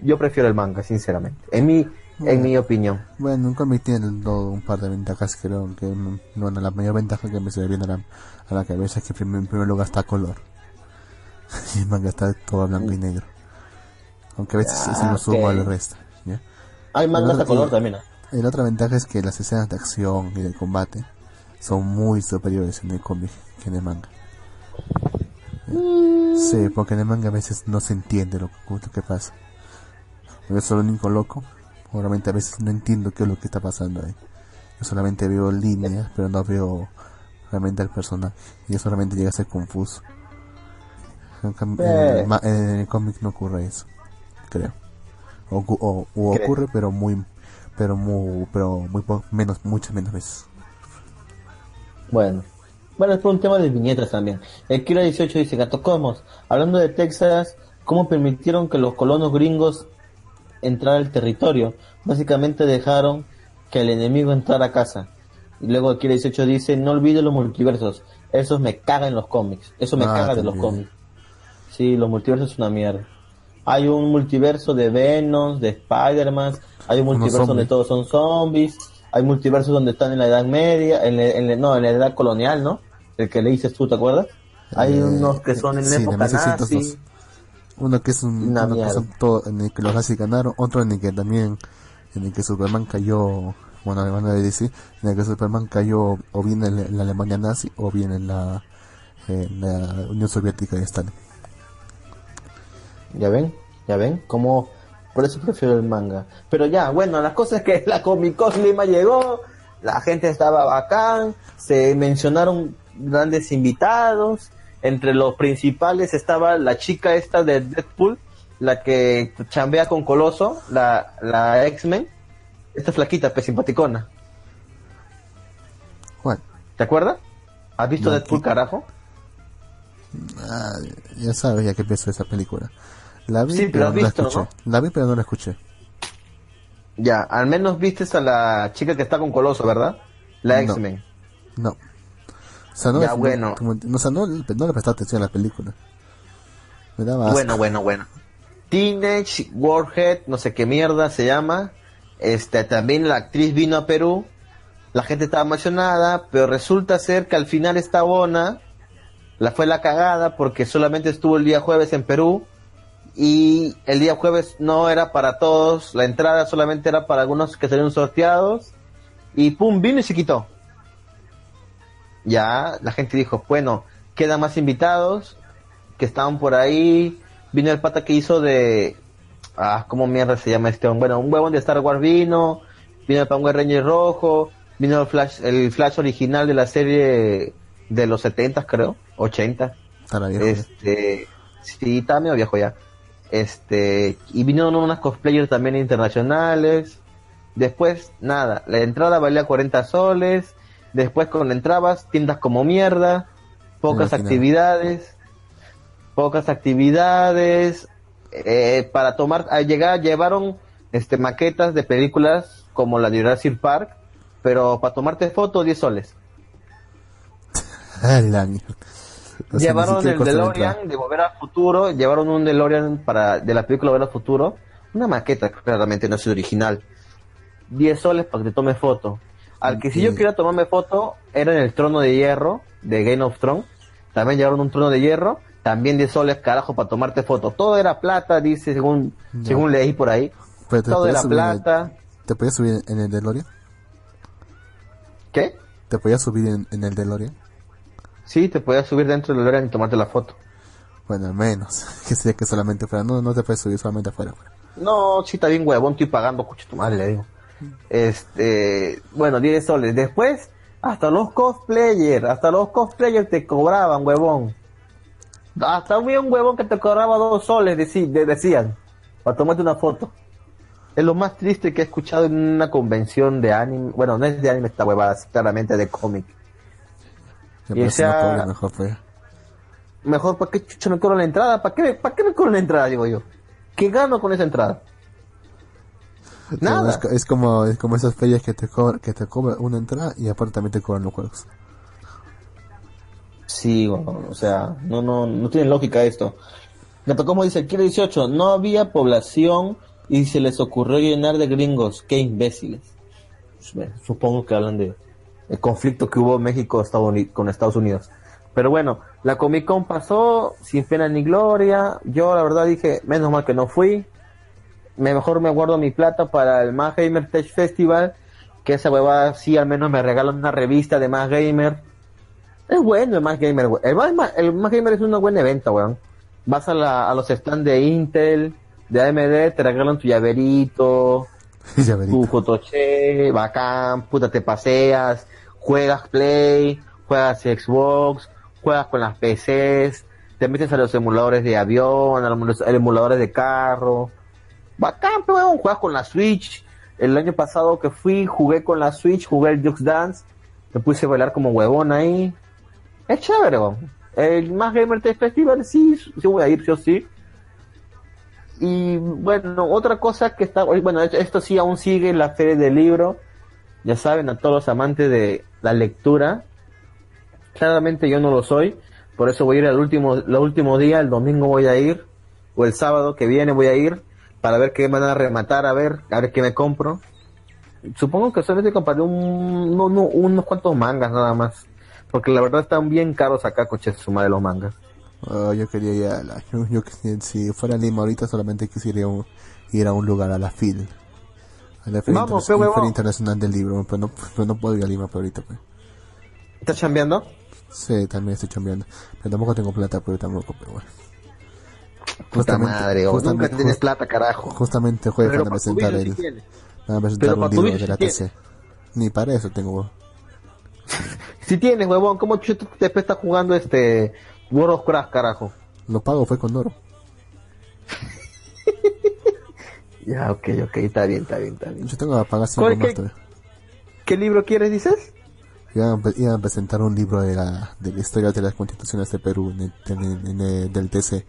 yo prefiero el manga, sinceramente. En mi, en mi opinión. Bueno, un cómic tiene todo un par de ventajas, creo que, mm, bueno, la mayor ventaja que me se viene a la, a la cabeza es que en primer lugar está color. y el manga está todo blanco y negro. Aunque a veces Ah, se lo sumo ok. al resto, ¿ya? Hay mangas a color también. Y la otra ventaja es que las escenas de acción y de combate son muy superiores en el cómic que en el manga. Sí, porque en el manga a veces no se entiende lo, lo que pasa. Yo soy el único loco. Obviamente a veces no entiendo qué es lo que está pasando ahí. Yo solamente veo líneas, pero no veo realmente al personaje. Y eso realmente llega a ser confuso. En, cam- en Eh. en el cómic no ocurre eso, creo. O, Creo. ocurre, pero muy, pero muy, pero muy po- menos, muchas menos veces. Bueno, Bueno, es por un tema de viñetas también. El Kira 18 dice, Gato Cosmos, hablando de Texas, ¿cómo permitieron que los colonos gringos entraran al territorio? Básicamente dejaron que el enemigo entrara a casa. Y luego el Kira 18 dice, no olvide los multiversos. Eso me caga en los cómics. Eso me Ah, caga de los cómics. Sí, los multiversos es una mierda. Hay un multiverso de Venom, de Spider-Man, hay un multiverso donde todos son zombies, hay multiversos donde están en la Edad Media, en, la- en la- no, en la Edad Colonial, ¿no? El que le dices tú, ¿te acuerdas? Hay Eh, unos que son en en época 1602. nazi. Uno que es un, Una uno que mierda. son todo, en el que los nazis ganaron, otro en el que también, en el que Superman cayó, bueno, van a decir, en el que Superman cayó o bien en la, en la Alemania nazi o bien en la, en la Unión Soviética de Stalin. Ya ven, ya ven, como por eso prefiero el manga. Pero ya, bueno, la cosa es que la Comic Con Lima llegó, la gente estaba bacán, se mencionaron grandes invitados, entre los principales estaba la chica esta de Deadpool, la que chambea con Coloso, la, la X-Men, esta flaquita, pues simpaticona, Bueno, ¿te acuerdas? ¿Has visto No, Deadpool, carajo? ah, ya sabes ya que de esa película. La vi, Sí, pero no la escuché. La vi, pero no la escuché. Ya, al menos vistes a la chica que está con Coloso, ¿verdad? La. X-Men. No. O sea, no, Ya, no- bueno. como- no, o sea, no, no le prestaba atención a la película. Me daba asco. Bueno, bueno, bueno. Teenage Warhead, no sé qué mierda se llama. Este, también la actriz vino a Perú. La gente estaba emocionada, pero resulta ser que al final esta bona la fue la cagada porque solamente estuvo el día jueves en Perú y el día jueves no era para todos, la entrada solamente era para algunos que salieron sorteados y pum, vino y se quitó. Ya la gente dijo, bueno, quedan más invitados que estaban por ahí. Vino el pata que hizo de. Ah, ¿cómo mierda se llama este? Bueno, un huevón de Star Wars vino. Vino el Power Ranger rojo. Vino el Flash, el Flash original de la serie de los 70, creo. 80. Estará viejo. Este. Sí, está medio viejo ya. Este. Y vinieron unas cosplayers también internacionales. Después, nada. La entrada valía 40 soles. Después, cuando entrabas, tiendas como mierda. Pocas Imagínate. actividades pocas actividades eh, para tomar al llegar llevaron este maquetas de películas como la de Jurassic Park pero para tomarte foto 10 soles la mierda. O sea, ni llevaron el. DeLorean de Volver al Futuro llevaron un DeLorean para de la película Volver al Futuro una maqueta claramente no es original 10 soles para que te tome foto al que si yo Sí. quería tomarme foto era en el trono de hierro de Game of Thrones también llevaron un trono de hierro también 10 soles carajo para tomarte foto todo era plata dice según según leí por ahí Pero todo era el- plata ¿Te podías subir en el DeLorean? ¿qué? ¿Te podías subir en, en el DeLorean? sí te podías subir dentro del DeLorean y tomarte la foto Bueno, al menos. Que sería que solamente fuera. No, no te puedes subir solamente afuera. afuera. No, sí, está bien huevón, estoy pagando, escucha tu madre, le digo. Este, bueno, 10 soles. Después, hasta los cosplayers, hasta los cosplayers te cobraban, huevón. Hasta había un huevón que te cobraba dos soles, de- decían, para tomarte una foto. Es lo más triste que he escuchado en una convención de anime. Bueno, no es de anime esta huevada, es claramente de cómic. Y sea- no mejor, pues. Mejor, ¿para qué chucha me cobran la entrada? ¿Para qué, ¿Para qué me cobran la entrada, digo yo? ¿Qué gano con esa entrada? Nada. Es, co- es como, es como esas ferias que te cobran, que te cobran una entrada y aparte también te cobran los juegos. Sí, bueno, o sea, no, no, no tiene lógica esto. Gato, como dice Kilo 18, no había población y se les ocurrió llenar de gringos. Qué imbéciles. Pues, bueno, Supongo que hablan de el conflicto que hubo en México con Estados Unidos. Pero bueno, la Comic Con pasó sin pena ni gloria. Yo la verdad dije, menos mal que no fui. Me, mejor me guardo mi plata para el Más Gamer Tech Festival. Que esa huevada sí al menos me regalan una revista de Más Gamer. Es bueno el Más Gamer. El Más, el Más Gamer es un buen evento, weón. Vas a, la, a los stands de Intel, de AMD, te regalan tu llaverito, ya tu cotoche, bacán, puta, te paseas, juegas Play, juegas Xbox, juegas con las PCs, te metes a los emuladores de avión, a los emuladores de carro. Bacán, weón, juegas con la Switch. El año pasado que fui, jugué con la Switch, jugué el Just Dance, me puse a bailar como huevón ahí. Es chévere. El Más Gamer Tech Festival sí, sí voy a ir, yo sí. Y bueno, otra cosa que está, bueno, esto sí aún sigue la feria del libro. Ya saben, a todos los amantes de la lectura. Claramente yo no lo soy, por eso voy a ir al último, el último día, el domingo voy a ir, o el sábado que viene voy a ir, para ver qué me van a rematar, a ver, a ver qué me compro. Supongo que solamente compraré un, no, no, unos cuantos mangas nada más, porque la verdad están bien caros acá, coches, suma de los mangas. Oh, yo quería ir a la, yo, yo, si fuera Lima ahorita solamente quisiera ir a un lugar a la FIL. A la Feria, Vamos, Inter Internacional del Libro, pero no, pero no puedo ir a Lima por ahorita. Pues. ¿Estás chambeando? Sí, también estoy chambeando. Pero tampoco tengo plata, pero tampoco, pero bueno. Puta madre, justamente, nunca tienes plata, carajo. Justamente jueves van a presentar el, sí van a presentar un libro de la TC. Ni para eso tengo. si tienes, huevón, ¿cómo te estás jugando este World of Craft, carajo? Lo pago, fue con oro. ya, ok, ok, está bien, está bien, está bien. Yo tengo que pagar 5 más todavía. ¿Qué libro quieres, dices? Iban, a presentar un libro de la, de la historia de las constituciones de Perú en el, en el, del TC.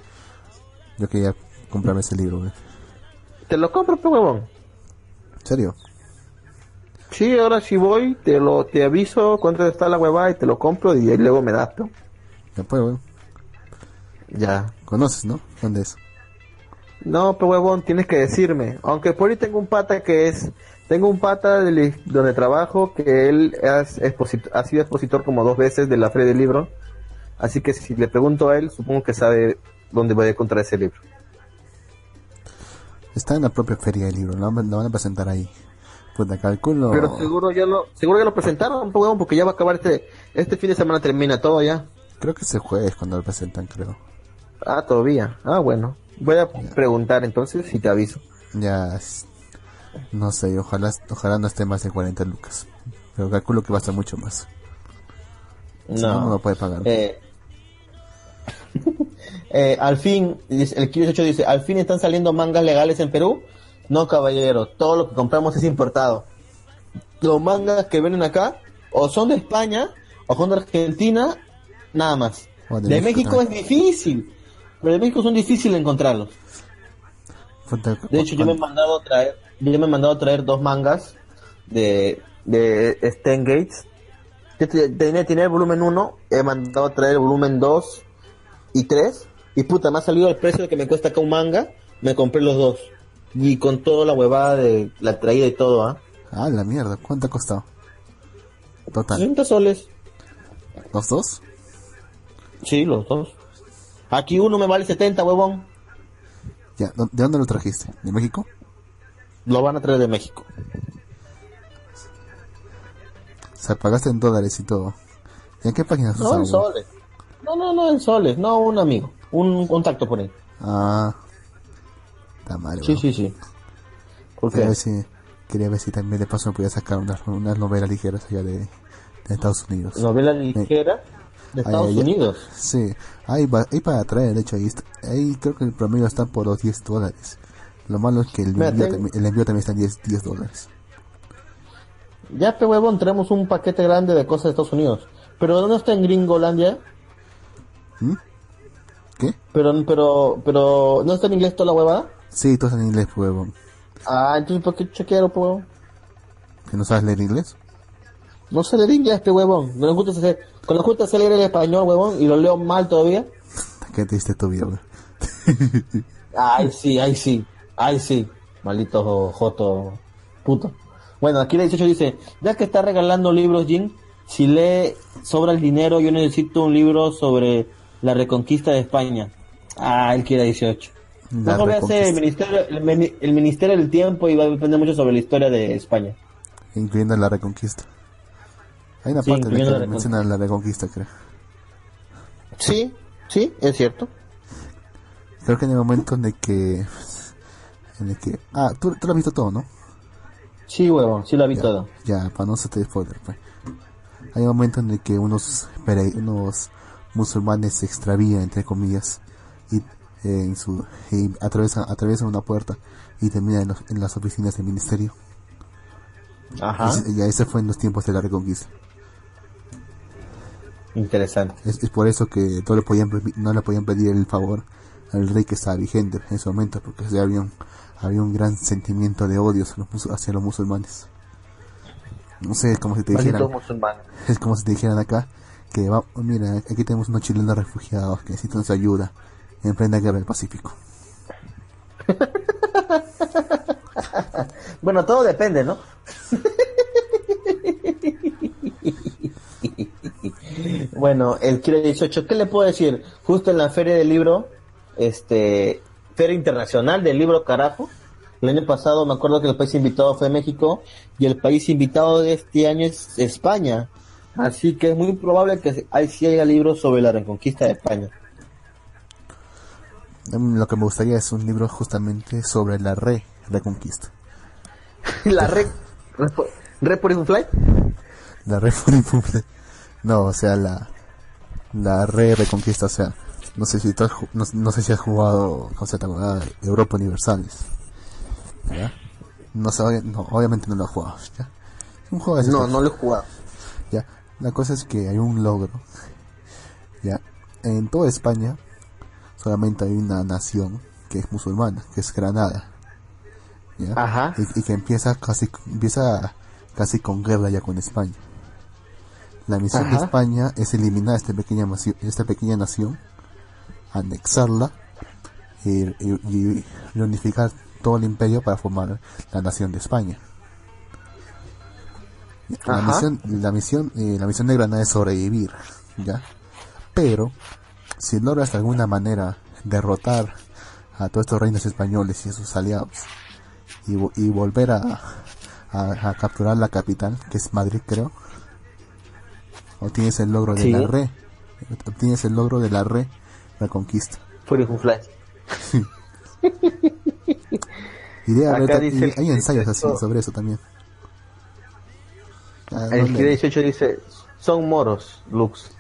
Yo quería comprarme ese libro. ¿eh? ¿Te lo compro, pe huevón? ¿En serio? Sí, ahora si voy, te lo te aviso cuánto está la huevada y te lo compro y luego me das, ¿no? Ya pues, huevón. Ya. ¿Conoces, no? ¿Dónde es? No, pero huevón, tienes que decirme. Aunque por ahí tengo un pata que es tengo un pata de donde trabajo que él es ha sido expositor como dos veces de la Feria del Libro. Así que si le pregunto a él, supongo que sabe dónde voy a encontrar ese libro. Está en la propia Feria del Libro, lo, van a presentar ahí. Puta, calculo. Pero seguro ya lo, seguro ya lo presentaron, porque ya va a acabar este, este fin de semana termina todo ya. Creo que ese jueves cuando lo presentan, creo. Ah, todavía. Ah, bueno. Voy a preguntar entonces y te aviso. Ya, no sé, ojalá, ojalá no esté más de 40 lucas. Pero calculo que va a estar mucho más. No, no, lo puede pagar. Eh, eh, al fin, el 18 dice, al fin están saliendo mangas legales en Perú. No, caballero, todo lo que compramos es importado. Los mangas que vienen acá, o son de España, o son de Argentina, nada más. De, México, es difícil, pero de México son difíciles encontrarlos. De hecho, yo me he mandado traer yo me he mandado a traer dos mangas de, de Stan Gates. Tenía, tenía el volumen 1, he mandado a traer el volumen 2 y 3. Y puta, me ha salido el precio de que me cuesta acá un manga. Me compré los dos. Y con toda la huevada de la traída y todo, ¿ah? Ah, la mierda. ¿Cuánto ha costado? Total. 30 soles. ¿Los dos? Sí, los dos. Aquí uno me vale 70, huevón. Ya, ¿de dónde lo trajiste? ¿De México? lo van a traer de México. O sea, pagaste en dólares y todo. ¿Y en qué página No, en soles. No, no, no, en soles. No, un amigo. Un contacto por él. Ah. Está mal, Sí, sí, sí. ¿Por quería, ver si, quería ver si también de paso me podía sacar unas, unas novelas ligeras allá de, de Estados Unidos. ¿Novelas ligeras? De Estados Unidos. Sí, ahí, ahí para traer, de hecho, ahí, ahí creo que el promedio está por los 10 dólares. Lo malo es que el, envío, también, el envío también está en 10, 10 dólares. Ya, pe huevón, tenemos un paquete grande de cosas de Estados Unidos. ¿Pero dónde está en Gringolandia? ¿Mm? ¿Qué? Pero, pero, pero, ¿no está en inglés toda la huevada? Sí, todo está en inglés, huevón. Ah, entonces, ¿por qué chequearo, huevón? ¿Que no sabes leer inglés? No sé leer inglés, este huevón. No me gusta hacer, con lo justo sé leer el español, huevón, y lo leo mal todavía. ¿Qué te diste tu vida, ay, sí, ay, sí. Ay, sí, maldito joto puto. Bueno, aquí el 18 dice, ya que está regalando libros, Jin, si le sobra el dinero, yo necesito un libro sobre la reconquista de España. Ah, él quiere 18. Mejor voy a hacer el ministerio, el, ministerio del Tiempo y va a depender mucho sobre la historia de España. Incluyendo la Reconquista. Hay una parte de que menciona la Reconquista, creo. Sí, sí, es cierto. Creo que en el momento en que en el que... Ah, tú, tú lo has visto todo, ¿no? Sí, huevón, sí lo he visto todo. Ya, para no hacerte spoiler, pues. Hay un momento en el que unos, unos musulmanes se extravían, entre comillas, y, eh, en su, y atraviesan, atraviesan una puerta y terminan en, las oficinas del ministerio. Ajá. Y, ya ese fue en los tiempos de la reconquista. Interesante. Es, es por eso que no le, podían, no le podían pedir el favor al rey que estaba vigente en ese momento, porque había, un, había un gran sentimiento de odio hacia los, musulmanes. No sé, como si te dijeran. Es como si te dijeran acá que, va, mira, aquí tenemos unos chilenos refugiados que necesitan su ayuda en plena guerra del Pacífico. bueno, todo depende, ¿no? bueno, el Kira 18, ¿qué le puedo decir? Justo en la feria del libro, este, feria internacional del libro carajo, el año pasado me acuerdo que el país invitado fue México y el país invitado de este año es España. Así que es muy probable que ahí sí haya libros sobre la reconquista de España. Em, lo que me gustaría es un libro justamente sobre la re reconquista. ¿La re, re, por fly? La re por fly. No, o sea, la, la re reconquista, o sea, no sé si tú no, sé si has jugado con Z Europa Universales. ¿Ya? No sé, obviamente no lo he jugado, ¿ya? Un juego de No, no lo he jugado. La cosa es que hay un logro. Ya, en toda España solamente hay una nación que es musulmana, que es Granada. ¿ya? Y, que empieza casi empieza casi con guerra ya con España. La misión de España es eliminar esta pequeña, esta pequeña nación, anexarla y, reunificar todo el imperio para formar la nación de España. La misión, la misión, eh, la misión de Granada es sobrevivir, ¿ya? Pero si logras de alguna manera derrotar a todos estos reinos españoles y sus aliados y, y volver a, a, capturar la capital, que es Madrid creo, obtienes el logro de la re, obtienes el logro de la re reconquista. un flash. hay ensayos así sobre eso también. Ah, el 18 dice, son moros, Lux.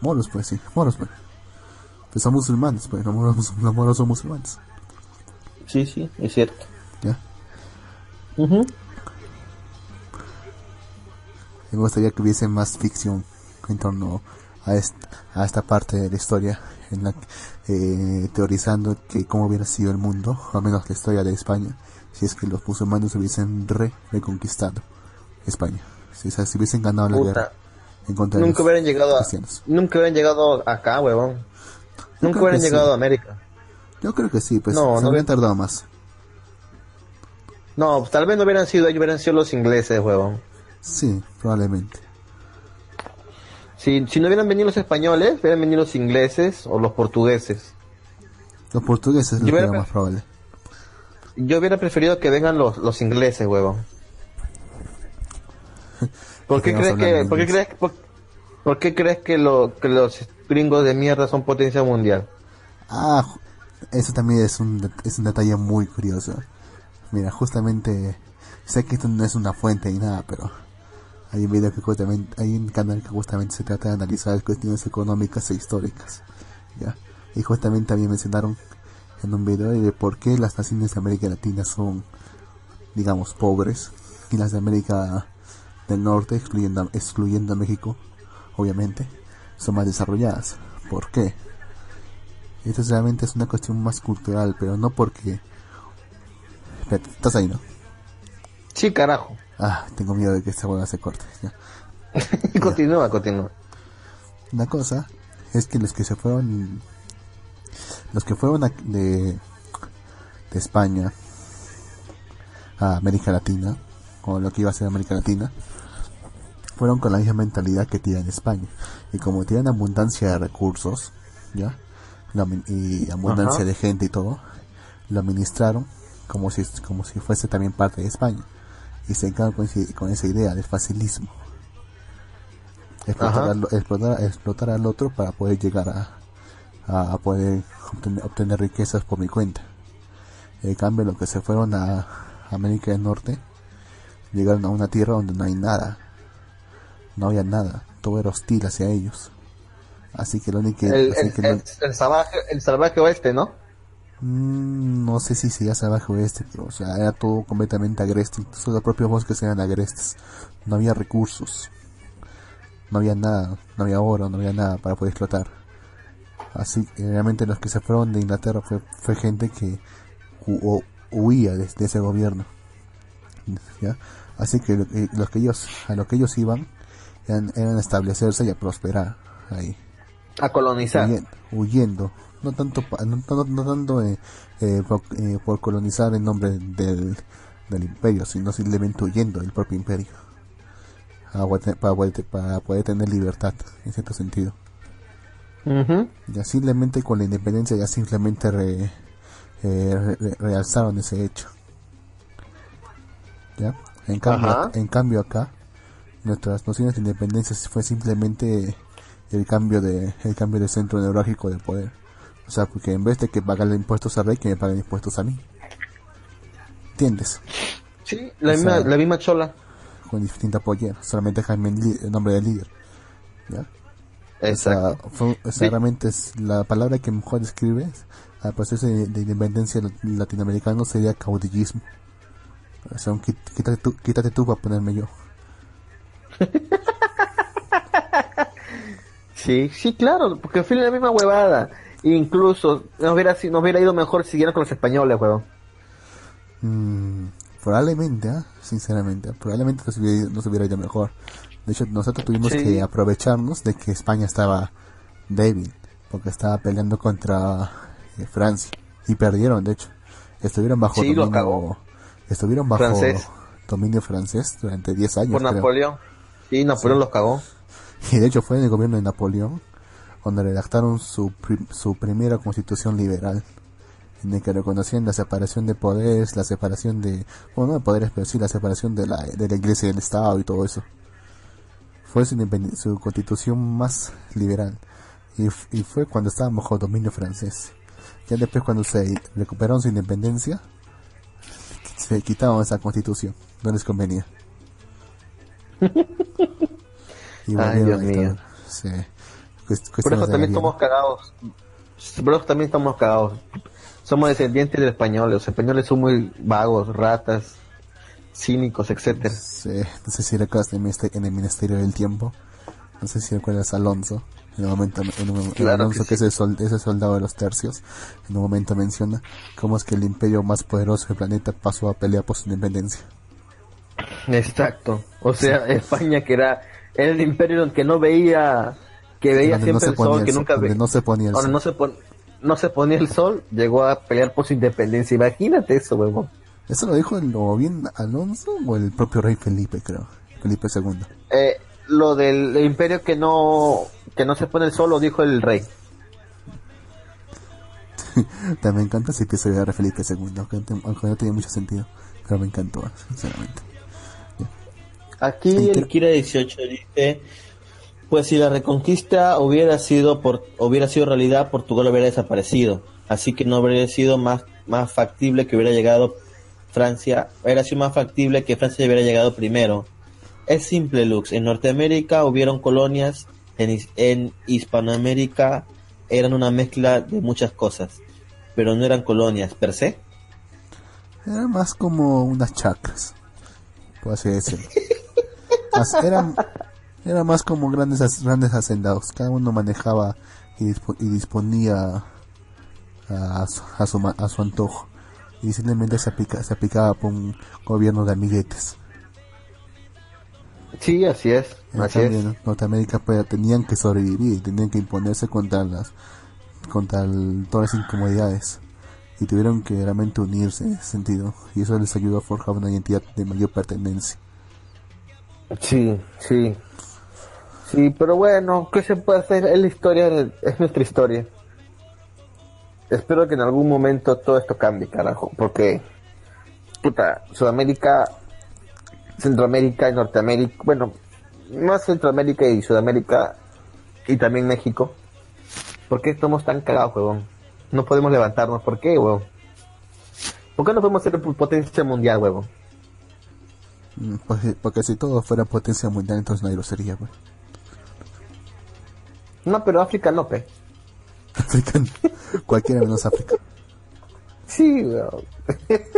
Moros, pues sí, moros, pues. pues son musulmanes, pues los moros, los moros son musulmanes. Sí, sí, es cierto. Ya. Me gustaría que hubiese más ficción en torno a esta, a esta parte de la historia, en la eh, teorizando que cómo hubiera sido el mundo, o al menos la historia de España, si es que los musulmanes hubiesen re reconquistado España, si, si hubiesen ganado la guerra nunca hubieran llegado a, nunca hubieran llegado acá, huevón. nunca hubieran llegado a América. Yo creo que sí, pues no, no habrían tardado más. No, tal vez no hubieran sido ellos, hubieran sido los ingleses, huevón. Sí, probablemente. Si, si no hubieran venido los españoles, hubieran venido los ingleses o los portugueses. Los portugueses es lo que más probable. Yo hubiera preferido que vengan los, los ingleses, huevón. ¿Por qué, crees que, ¿por qué crees, por, qué crees que, lo, que los gringos de mierda son potencia mundial? Ah, eso también es un, es un detalle muy curioso. Mira, justamente, sé que esto no es una fuente ni nada, pero hay un video que justamente, hay un canal que justamente se trata de analizar cuestiones económicas e históricas, ¿ya? Y justamente también mencionaron en un video de por qué las naciones de América Latina son, digamos, pobres y las de América del norte, excluyendo, excluyendo a México, obviamente, son más desarrolladas. ¿Por qué? Esto realmente es una cuestión más cultural, pero no porque... estás ahí, ¿no? Sí, carajo. Ah, tengo miedo de que esta hueá se corte. continúa, continúa. Una cosa es que los que se fueron... Los que fueron de, de España a América Latina, o lo que iba a ser América Latina, fueron con la misma mentalidad que tienen España. Y como tienen abundancia de recursos, ¿ya? y abundancia de gente y todo, lo administraron como si, como si fuese también parte de España. Y se encargan con, esa idea del facilismo. Explotar al, explotar, al, otro para poder llegar a, a, poder obtener, riquezas por mi cuenta. En cambio, los que se fueron a América del Norte llegaron a una tierra donde no hay nada no había nada, todo era hostil hacia ellos. Así que lo único que... El, salvaje, el salvaje oeste, ¿no? Mm, no sé si sería salvaje oeste, pero o sea, era todo completamente agreste, incluso los propios bosques eran agrestes, no había recursos. no había nada, no había oro, no había nada para poder explotar. Así que realmente los que se fueron de Inglaterra fue, fue gente que huía de, ese gobierno. Así que los que ellos, a lo que ellos iban eran, eran establecerse y a prosperar ahí. A colonizar. Huyendo. No tanto, no, no, tanto eh, eh, eh, por, colonizar en nombre del, del imperio, sino simplemente huyendo del propio imperio. Para poder, para poder tener libertad, en cierto sentido. Ya simplemente con la independencia ya simplemente realzaron ese hecho. ¿Ya? En cambio, en cambio acá, nuestras nociones de independencia fue simplemente el cambio de el cambio de centro neurálgico de poder. O sea, porque en vez de que pagarle impuestos al rey, que me paguen impuestos a mí. ¿Entiendes? Sí, la, misma, la misma chola. Con distinta pollera, solamente Jaime el nombre del líder. ¿Ya? Exacto. O sea, realmente es la palabra que mejor describe al proceso de, independencia latinoamericano sería caudillismo. O sea, quítate tú, quítate tú para ponerme yo. Sí, sí, claro, porque es la misma huevada. Incluso nos hubiera, nos hubiera ido mejor siguiendo con los españoles, huevón. Mm, probablemente, ¿eh? sinceramente, probablemente nos hubiera, nos hubiera, ido mejor. De hecho, nosotros tuvimos que aprovecharnos de que España estaba débil, porque estaba peleando contra eh, Francia y perdieron, de hecho. Estuvieron bajo dominio, estuvieron bajo dominio francés durante 10 años. Por Napoleón. Sí, Napoleón los cagó. Y de hecho fue en el gobierno de Napoleón cuando redactaron su, su primera constitución liberal, en el que reconocían la separación de poderes, la separación de, bueno, no de poderes, pero sí la separación de la, de la iglesia y del Estado y todo eso. Fue su, su constitución más liberal. Y, y, fue cuando estaban bajo dominio francés. Ya después cuando se recuperaron su independencia, se quitaron esa constitución, no les convenía. Ay, Dios mío. Por eso también estamos cagados. Por eso también estamos cagados. Somos descendientes de españoles. Los españoles son muy vagos, ratas, cínicos, etcétera. no sé si recuerdas en el Ministerio del Tiempo. No sé si recuerdas a Alonso. En un momento, en Alonso, que, es ese, soldado de los tercios, en un momento menciona cómo es que el imperio más poderoso del planeta pasó a pelear por su independencia. Exacto. O sea, España que era el imperio que no veía, que veía siempre el sol, que nunca veía. No se ponía el sol. No se, no se ponía el sol, llegó a pelear por su independencia. Imagínate eso, huevón. ¿Eso lo dijo el, o bien Alonso o el propio rey Felipe, creo? Felipe II. Eh, lo del imperio que no que no se pone el sol lo dijo el rey. También encanta ese episodio de Felipe II, aunque, no tenía mucho sentido, pero me encantó, sinceramente. Aquí el Kira 18 dice, pues si la reconquista hubiera sido por hubiera sido realidad, Portugal hubiera desaparecido, así que no habría sido más más factible que hubiera llegado Francia, hubiera sido más factible que Francia hubiera llegado primero. Es simple, Lux. En Norteamérica hubieron colonias, en, en Hispanoamérica eran una mezcla de muchas cosas, pero no eran colonias per se. Eran más como unas chacras, por así decirlo. era, más como grandes, grandes hacendados. Cada uno manejaba y, disponía a, a, su, a su antojo. Y simplemente se, aplica, se aplicaba por un gobierno de amiguetes. Sí, así es. En Norteamérica pues, tenían que sobrevivir, tenían que imponerse contra las contra todas las incomodidades y tuvieron que realmente unirse en ese sentido y eso les ayudó a forjar una identidad de mayor pertenencia. Sí, sí. Sí, pero bueno, ¿qué se puede hacer? Es la historia, es nuestra historia. Espero que en algún momento todo esto cambie, carajo, porque, puta, Sudamérica, Centroamérica y Norteamérica, bueno, más Centroamérica y Sudamérica y también México, ¿por qué estamos tan cagados, huevón? No podemos levantarnos, ¿por qué, huevón? ¿Por qué no podemos ser potencia mundial, huevón? Porque, porque, si todo fuera potencia mundial, entonces nadie lo sería, pues. No, pero África no, pe. África, cualquiera menos África. Sí, weón.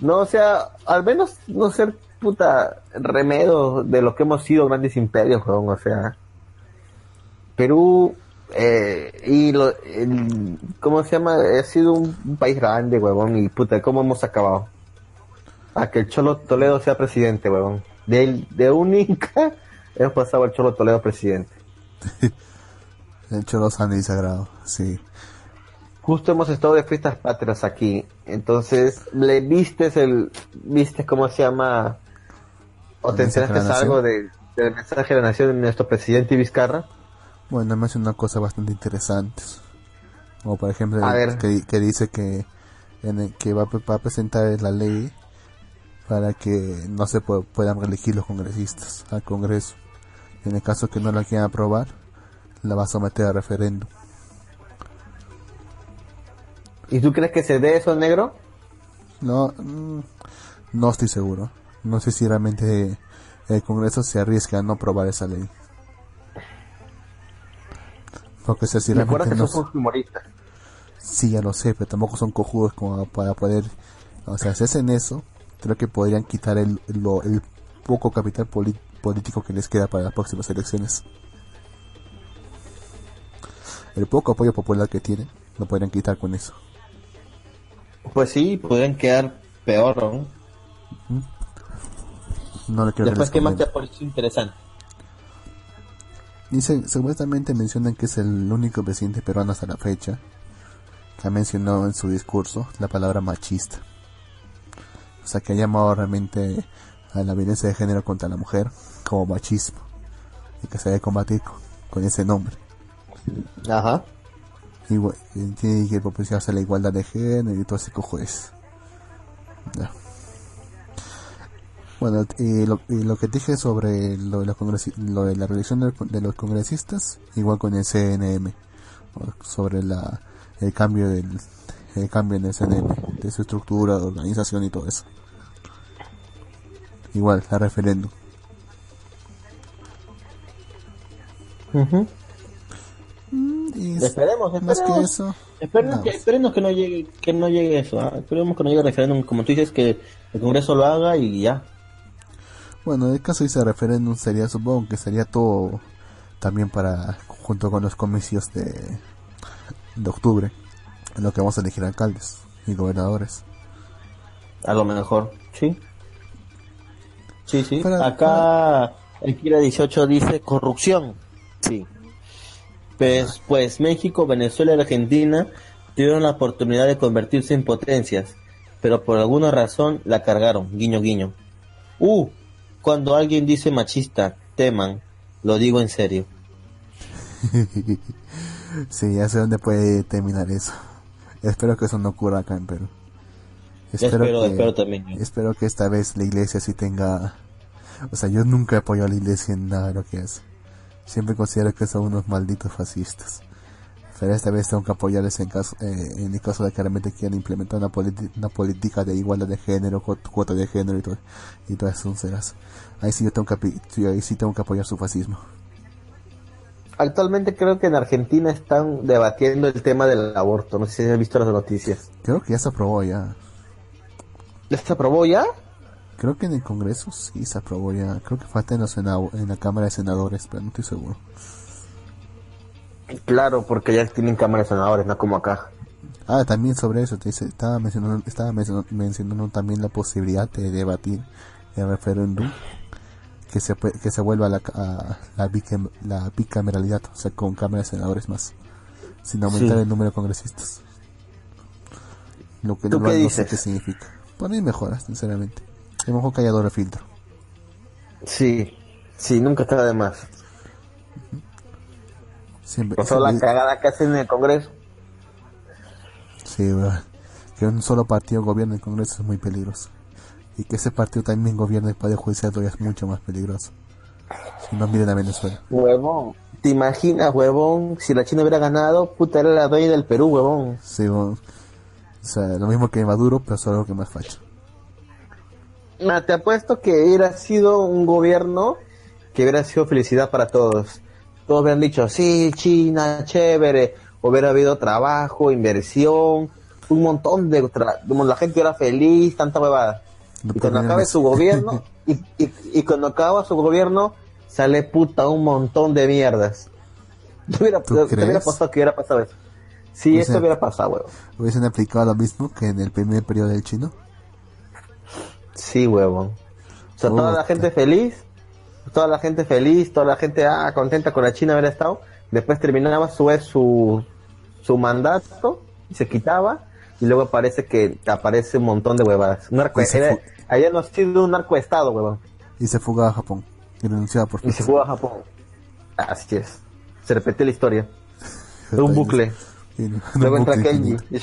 No, o sea, al menos no ser puta remedio de lo que hemos sido grandes imperios, weón, o sea. Perú eh, y lo, el- ¿cómo se llama? Ha sido un, un país grande, huevón, y puta, ¿cómo hemos acabado? A que el Cholo Toledo sea presidente, huevón. De, de un Inca hemos pasado al Cholo Toledo presidente. El Cholo Sandy y Sagrado, sí. Justo hemos estado de fiestas patrias aquí, entonces, ¿le vistes el, vistes cómo se llama? ¿O ¿El te enteraste algo de, del mensaje de la nación de nuestro presidente Vizcarra? Bueno, me hace una cosa bastante interesante. Como por ejemplo, A ver. que, que dice que, en el- que va, va a presentar la ley para que no se pu- puedan reelegir los congresistas al Congreso. En el caso que no la quieran aprobar, la va a someter a referéndum. ¿Y tú crees que se dé eso, negro? No, mm, no estoy seguro. No sé si realmente el Congreso se arriesga a no aprobar esa ley. Porque si Me acuerdo realmente que no, somos humoristas. Sí, ya lo sé, pero tampoco son cojudos como para poder... O sea, si hacen eso, creo que podrían quitar el, lo- el poco capital político que les queda para las próximas elecciones. El poco apoyo popular que tienen, lo podrían quitar con eso. Pues sí, podrían quedar peor, ¿no? No le quiero Después, que ¿qué les más te ha parecido interesante? Dice, supuestamente mencionan que es el único presidente peruano hasta la fecha que ha mencionado en su discurso la palabra machista. O sea, que ha llamado realmente a la violencia de género contra la mujer como machismo y que se debe combatir con, con ese nombre. Ajá. Igual, y tiene que propiciarse la igualdad de género y todo ese cojuez. Ya. Bueno, y lo, y lo que dije sobre lo de, los congresi- lo de la reelección de, los congresistas, igual con el CNM, sobre la el cambio del el cambio en el CNM, de su estructura, de organización y todo eso. Igual, la referéndum. Y es- Esperemos, más que esperemos. eso, Esperemos que, esperemos que no llegue, que no llegue eso, ¿ah? esperemos que no llegue el referéndum, como tú dices, que el Congreso lo haga y ya. Bueno, en el caso de ese referéndum sería, supongo que sería todo también para, junto con los comicios de, de octubre, en lo que vamos a elegir alcaldes y gobernadores. A lo mejor, sí. Sí, sí. Para- Acá el Kira 18 dice corrupción. Sí. Pues, pues México, Venezuela y Argentina tuvieron la oportunidad de convertirse en potencias, pero por alguna razón la cargaron. Guiño, guiño. Uh, cuando alguien dice machista, teman. Lo digo en serio. sí, ya sé dónde puede terminar eso. Espero que eso no ocurra acá en Perú. Espero, que, espero también. yo. espero que esta vez la iglesia sí tenga... O sea, yo nunca apoyo a la iglesia en nada de lo que hace. Siempre considero que son unos malditos fascistas. Pero esta vez tengo que apoyarles en caso, eh, en el caso de que realmente quieran implementar una, política de igualdad de género, cu- cuota de género y todo, y todas esas onceras. Ahí sí yo tengo que, ahí sí tengo que apoyar su fascismo. Actualmente creo que en Argentina están debatiendo el tema del aborto. No sé si has visto las noticias. Creo que ya se aprobó ya. ¿Ya se aprobó ya? Creo que en el Congreso sí se aprobó ya. Creo que falta en, los en la Cámara de Senadores, pero no estoy seguro. Claro, porque ya tienen cámaras de senadores, no como acá. Ah, también sobre eso, te dice, estaba mencionando, estaba mencionando, también la posibilidad de debatir el referéndum que se que se vuelva a la, a la, bicam- la bicameralidad, o sea, con cámaras de senadores más, sin aumentar Sí. el número de congresistas. Lo que ¿Tú no, qué no sé dices? qué significa. Por ahí mejoras, sinceramente. Es mejor que haya doble filtro. Sí, sí, nunca está de más. Siempre, Por solo la cagada que hacen en el Congreso. Sí, ¿verdad? que un solo partido gobierne el Congreso es muy peligroso. Y que ese partido también gobierne el Poder Judicial todavía es mucho más peligroso. Si no miren a Venezuela. Huevón. ¿Te imaginas, huevón? Si la China hubiera ganado, puta, era la dueña del Perú, huevón. Sí, bueno, o sea, lo mismo que Maduro, pero solo que más facho. Nah, te apuesto que hubiera sido un gobierno que hubiera sido felicidad para todos. Todos hubieran dicho, sí, China, chévere. Hubiera habido trabajo, inversión. un montón de, como la gente era feliz, tanta huevada. y cuando acabe su gobierno, y, y, y, cuando acaba su gobierno, sale puta un montón de mierdas. ¿Te hubiera, ¿te hubiera pasado que hubiera pasado eso? Sí, eso hubiera pasado, huevón. ¿Hubiesen aplicado lo mismo que en el primer periodo del chino? Sí, huevón. O sea, toda la gente feliz, toda la gente feliz, toda la gente ah, contenta con la China haber estado. Después terminaba su, su, su mandato y se quitaba. Y luego parece que aparece un montón de huevadas. Un narco, era, allá no ha sido un narcoestado, huevón. Y se fuga a Japón. Y renunciaba por Y se fuga a Japón. Así es. Se repite la historia. Un bucle. luego entra Kenji. Y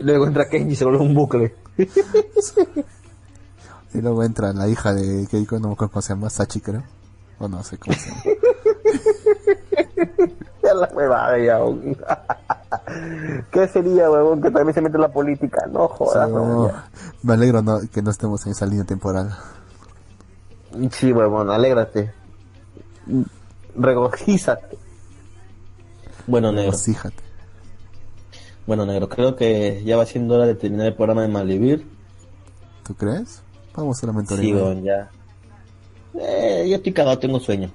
luego entra Kenji y se vuelve un bucle. Y luego entra la hija de Keiko, no me acuerdo cómo se llama, Sachi creo. O no sé cómo se llama. ya la huevada ya. ¿Qué sería, huevón, que también se mete en la política? No jodas, Me alegro no, que no estemos en esa línea temporal. Sí, huevón, alégrate. Regojízate. Bueno, negro. Regocíjate. Bueno, negro, creo que ya va siendo hora de terminar el programa de Malvivir. ¿Tú crees? Vamos a la Sí, bueno, ya. Eh, yo estoy cagado, tengo sueño.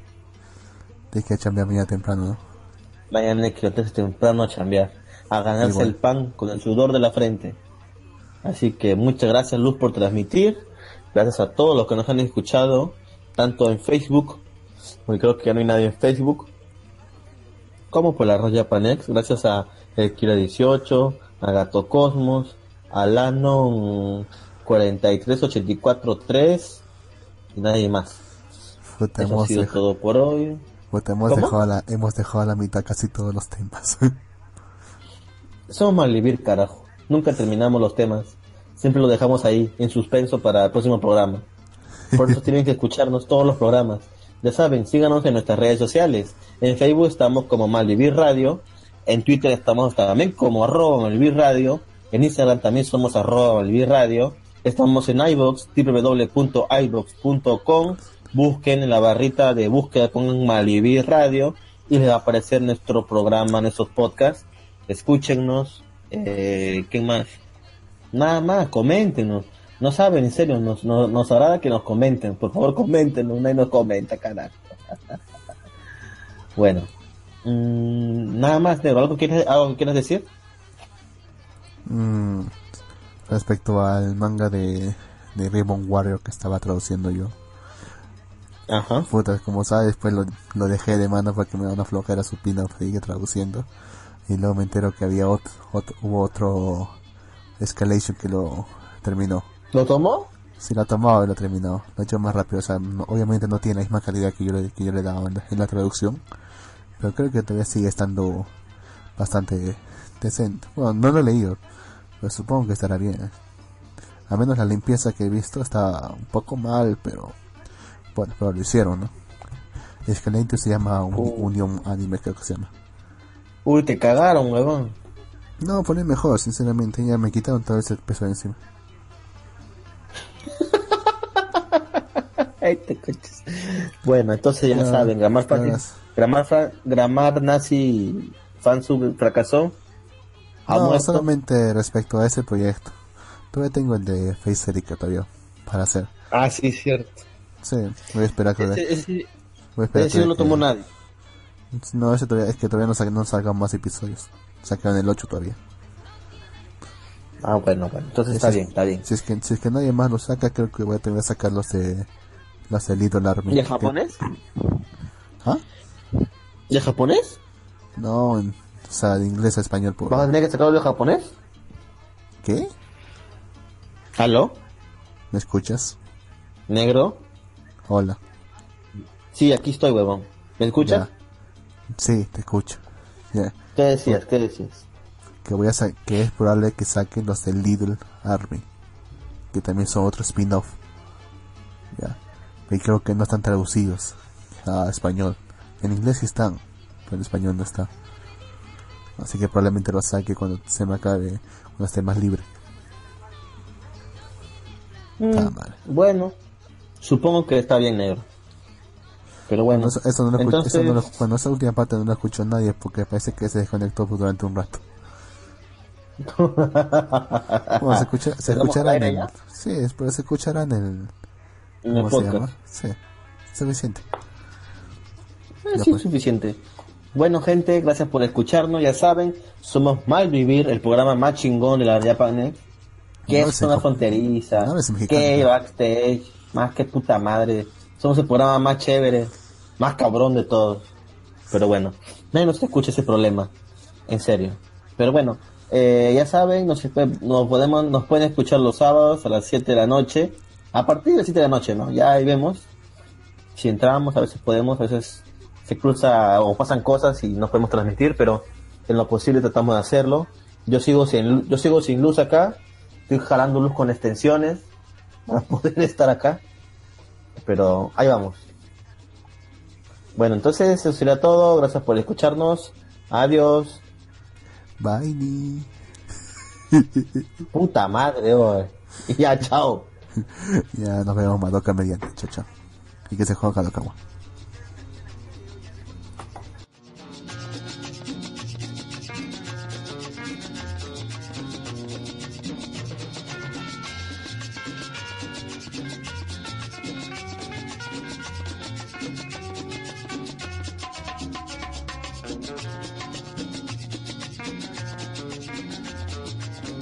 Tienes que chambear mañana temprano, ¿no? Mañana que temprano a chambear. A ganarse el pan con el sudor de la frente. Así que muchas gracias, Luz, por transmitir. Gracias a todos los que nos han escuchado, tanto en Facebook, porque creo que ya no hay nadie en Facebook, como por la Roya Panex. Gracias a El Kira 18, a Gato Cosmos, a Lanon 43843 y nadie más. Eso ha sido todo por hoy. hemos, dejado la, hemos dejado a la mitad casi todos los temas. Somos malvivir, carajo. Nunca terminamos los temas. Siempre lo dejamos ahí, en suspenso para el próximo programa. Por eso tienen que escucharnos todos los programas. Ya saben, síganos en nuestras redes sociales. En Facebook estamos como Malvivir Radio. En Twitter estamos también como arroba Malvivir Radio. En Instagram también somos arroba Malvivir Radio. Estamos en iBox, www.ibox.com. Busquen en la barrita de búsqueda, pongan Malivir Radio y les va a aparecer nuestro programa, nuestros podcasts. Escúchenos. Eh, ¿Qué más? Nada más, coméntenos. No saben, en serio, nos, nos, agrada que nos comenten. Por favor, coméntenos. Nadie nos comenta, carajo. bueno. Mm, nada más, Negro. ¿Algo, quieres, algo que quieras decir? Mm, respecto al manga de, de Ribbon Warrior que estaba traduciendo yo. Ajá. como sabes, después lo, lo, dejé de mano para que me da una flojera su pin sigue traduciendo. Y luego me entero que había otro, hubo otro Escalation que lo terminó. ¿Lo tomó? Sí, lo tomó y lo terminó. Lo hecho más rápido. O sea, obviamente no tiene la misma calidad que yo le, que yo le daba en la, en la traducción. Pero creo que todavía sigue estando bastante decente. Bueno, no lo he leído, pues supongo que estará bien. A menos la limpieza que he visto está un poco mal, pero bueno, pero lo hicieron, ¿no? Escalante se llama un, uh. Union Anime, creo que se llama. Uy, te cagaron, huevón. No, poner mejor, sinceramente, ya me quitaron todo ese peso de encima. bueno, entonces ya saben, Gramar, Gramar, Gramar Nazi Fansub fracasó no, solamente respecto a ese proyecto. Todavía tengo el de Face Erika todavía para hacer. Ah, sí, cierto. Sí, voy a esperar que... Ese, ese, voy a esperar ese no lo tomó nadie. No, ese todavía, es que todavía no, no salgan más episodios. Sacan el 8 todavía. Ah, bueno, bueno. Entonces está bien, está bien. Si es, que, si es que nadie más lo saca, creo que voy a tener que sacar los de... Los de Little Army. ¿Y en japonés? ¿Ah? ¿Y en japonés? No, en o sea, de inglés a español. Por... ¿Vas a tener que sacarlo de japonés? ¿Qué? ¿Aló? ¿Me escuchas? ¿Negro? Hola. Sí, aquí estoy, huevón. ¿Me escuchas? Sí, te escucho. ¿Qué decías? ¿Qué decías? Que voy a que es probable que saquen los de Little Army, que también son otro spin-off. Ya. Y creo que no están traducidos a español. En inglés sí están, pero en español no está. Así que probablemente lo saque cuando se me acabe, cuando esté más libre. Mm, bueno, supongo que está bien negro. Pero bueno, eso, no lo eso esa última parte no lo escuchó nadie porque parece que se desconectó durante un rato. Bueno, se, escucha, se escuchará en el... Sí, pero se escuchará en el... En el ¿Cómo se podcast. llama? Sí, suficiente. Eh, sí, pues. suficiente. Bueno, gente, gracias por escucharnos. Ya saben, somos Malvivir, el programa más chingón de la Japanex. Que No es una fronteriza. no que backstage. Más que puta madre. Somos el programa más chévere. Más cabrón de todos. Pero bueno, nadie nos escucha ese problema. En serio. Pero bueno, eh, ya saben, nos, nos, podemos, nos pueden escuchar los sábados a las 7 de la noche. A partir de las 7 de la noche, ¿no? Ya ahí vemos si entramos, a veces podemos, a veces se cruza o pasan cosas y no podemos transmitir, pero en lo posible tratamos de hacerlo. Yo sigo sin, yo sigo sin luz acá, estoy jalando luz con extensiones para poder estar acá, pero ahí vamos. Bueno, entonces eso sería todo, gracias por escucharnos, adiós, Bye. ni. puta madre, oye. ya chao. Ya nos vemos Madoka mediante. Chao, chao. Y que se juega Kadokawa.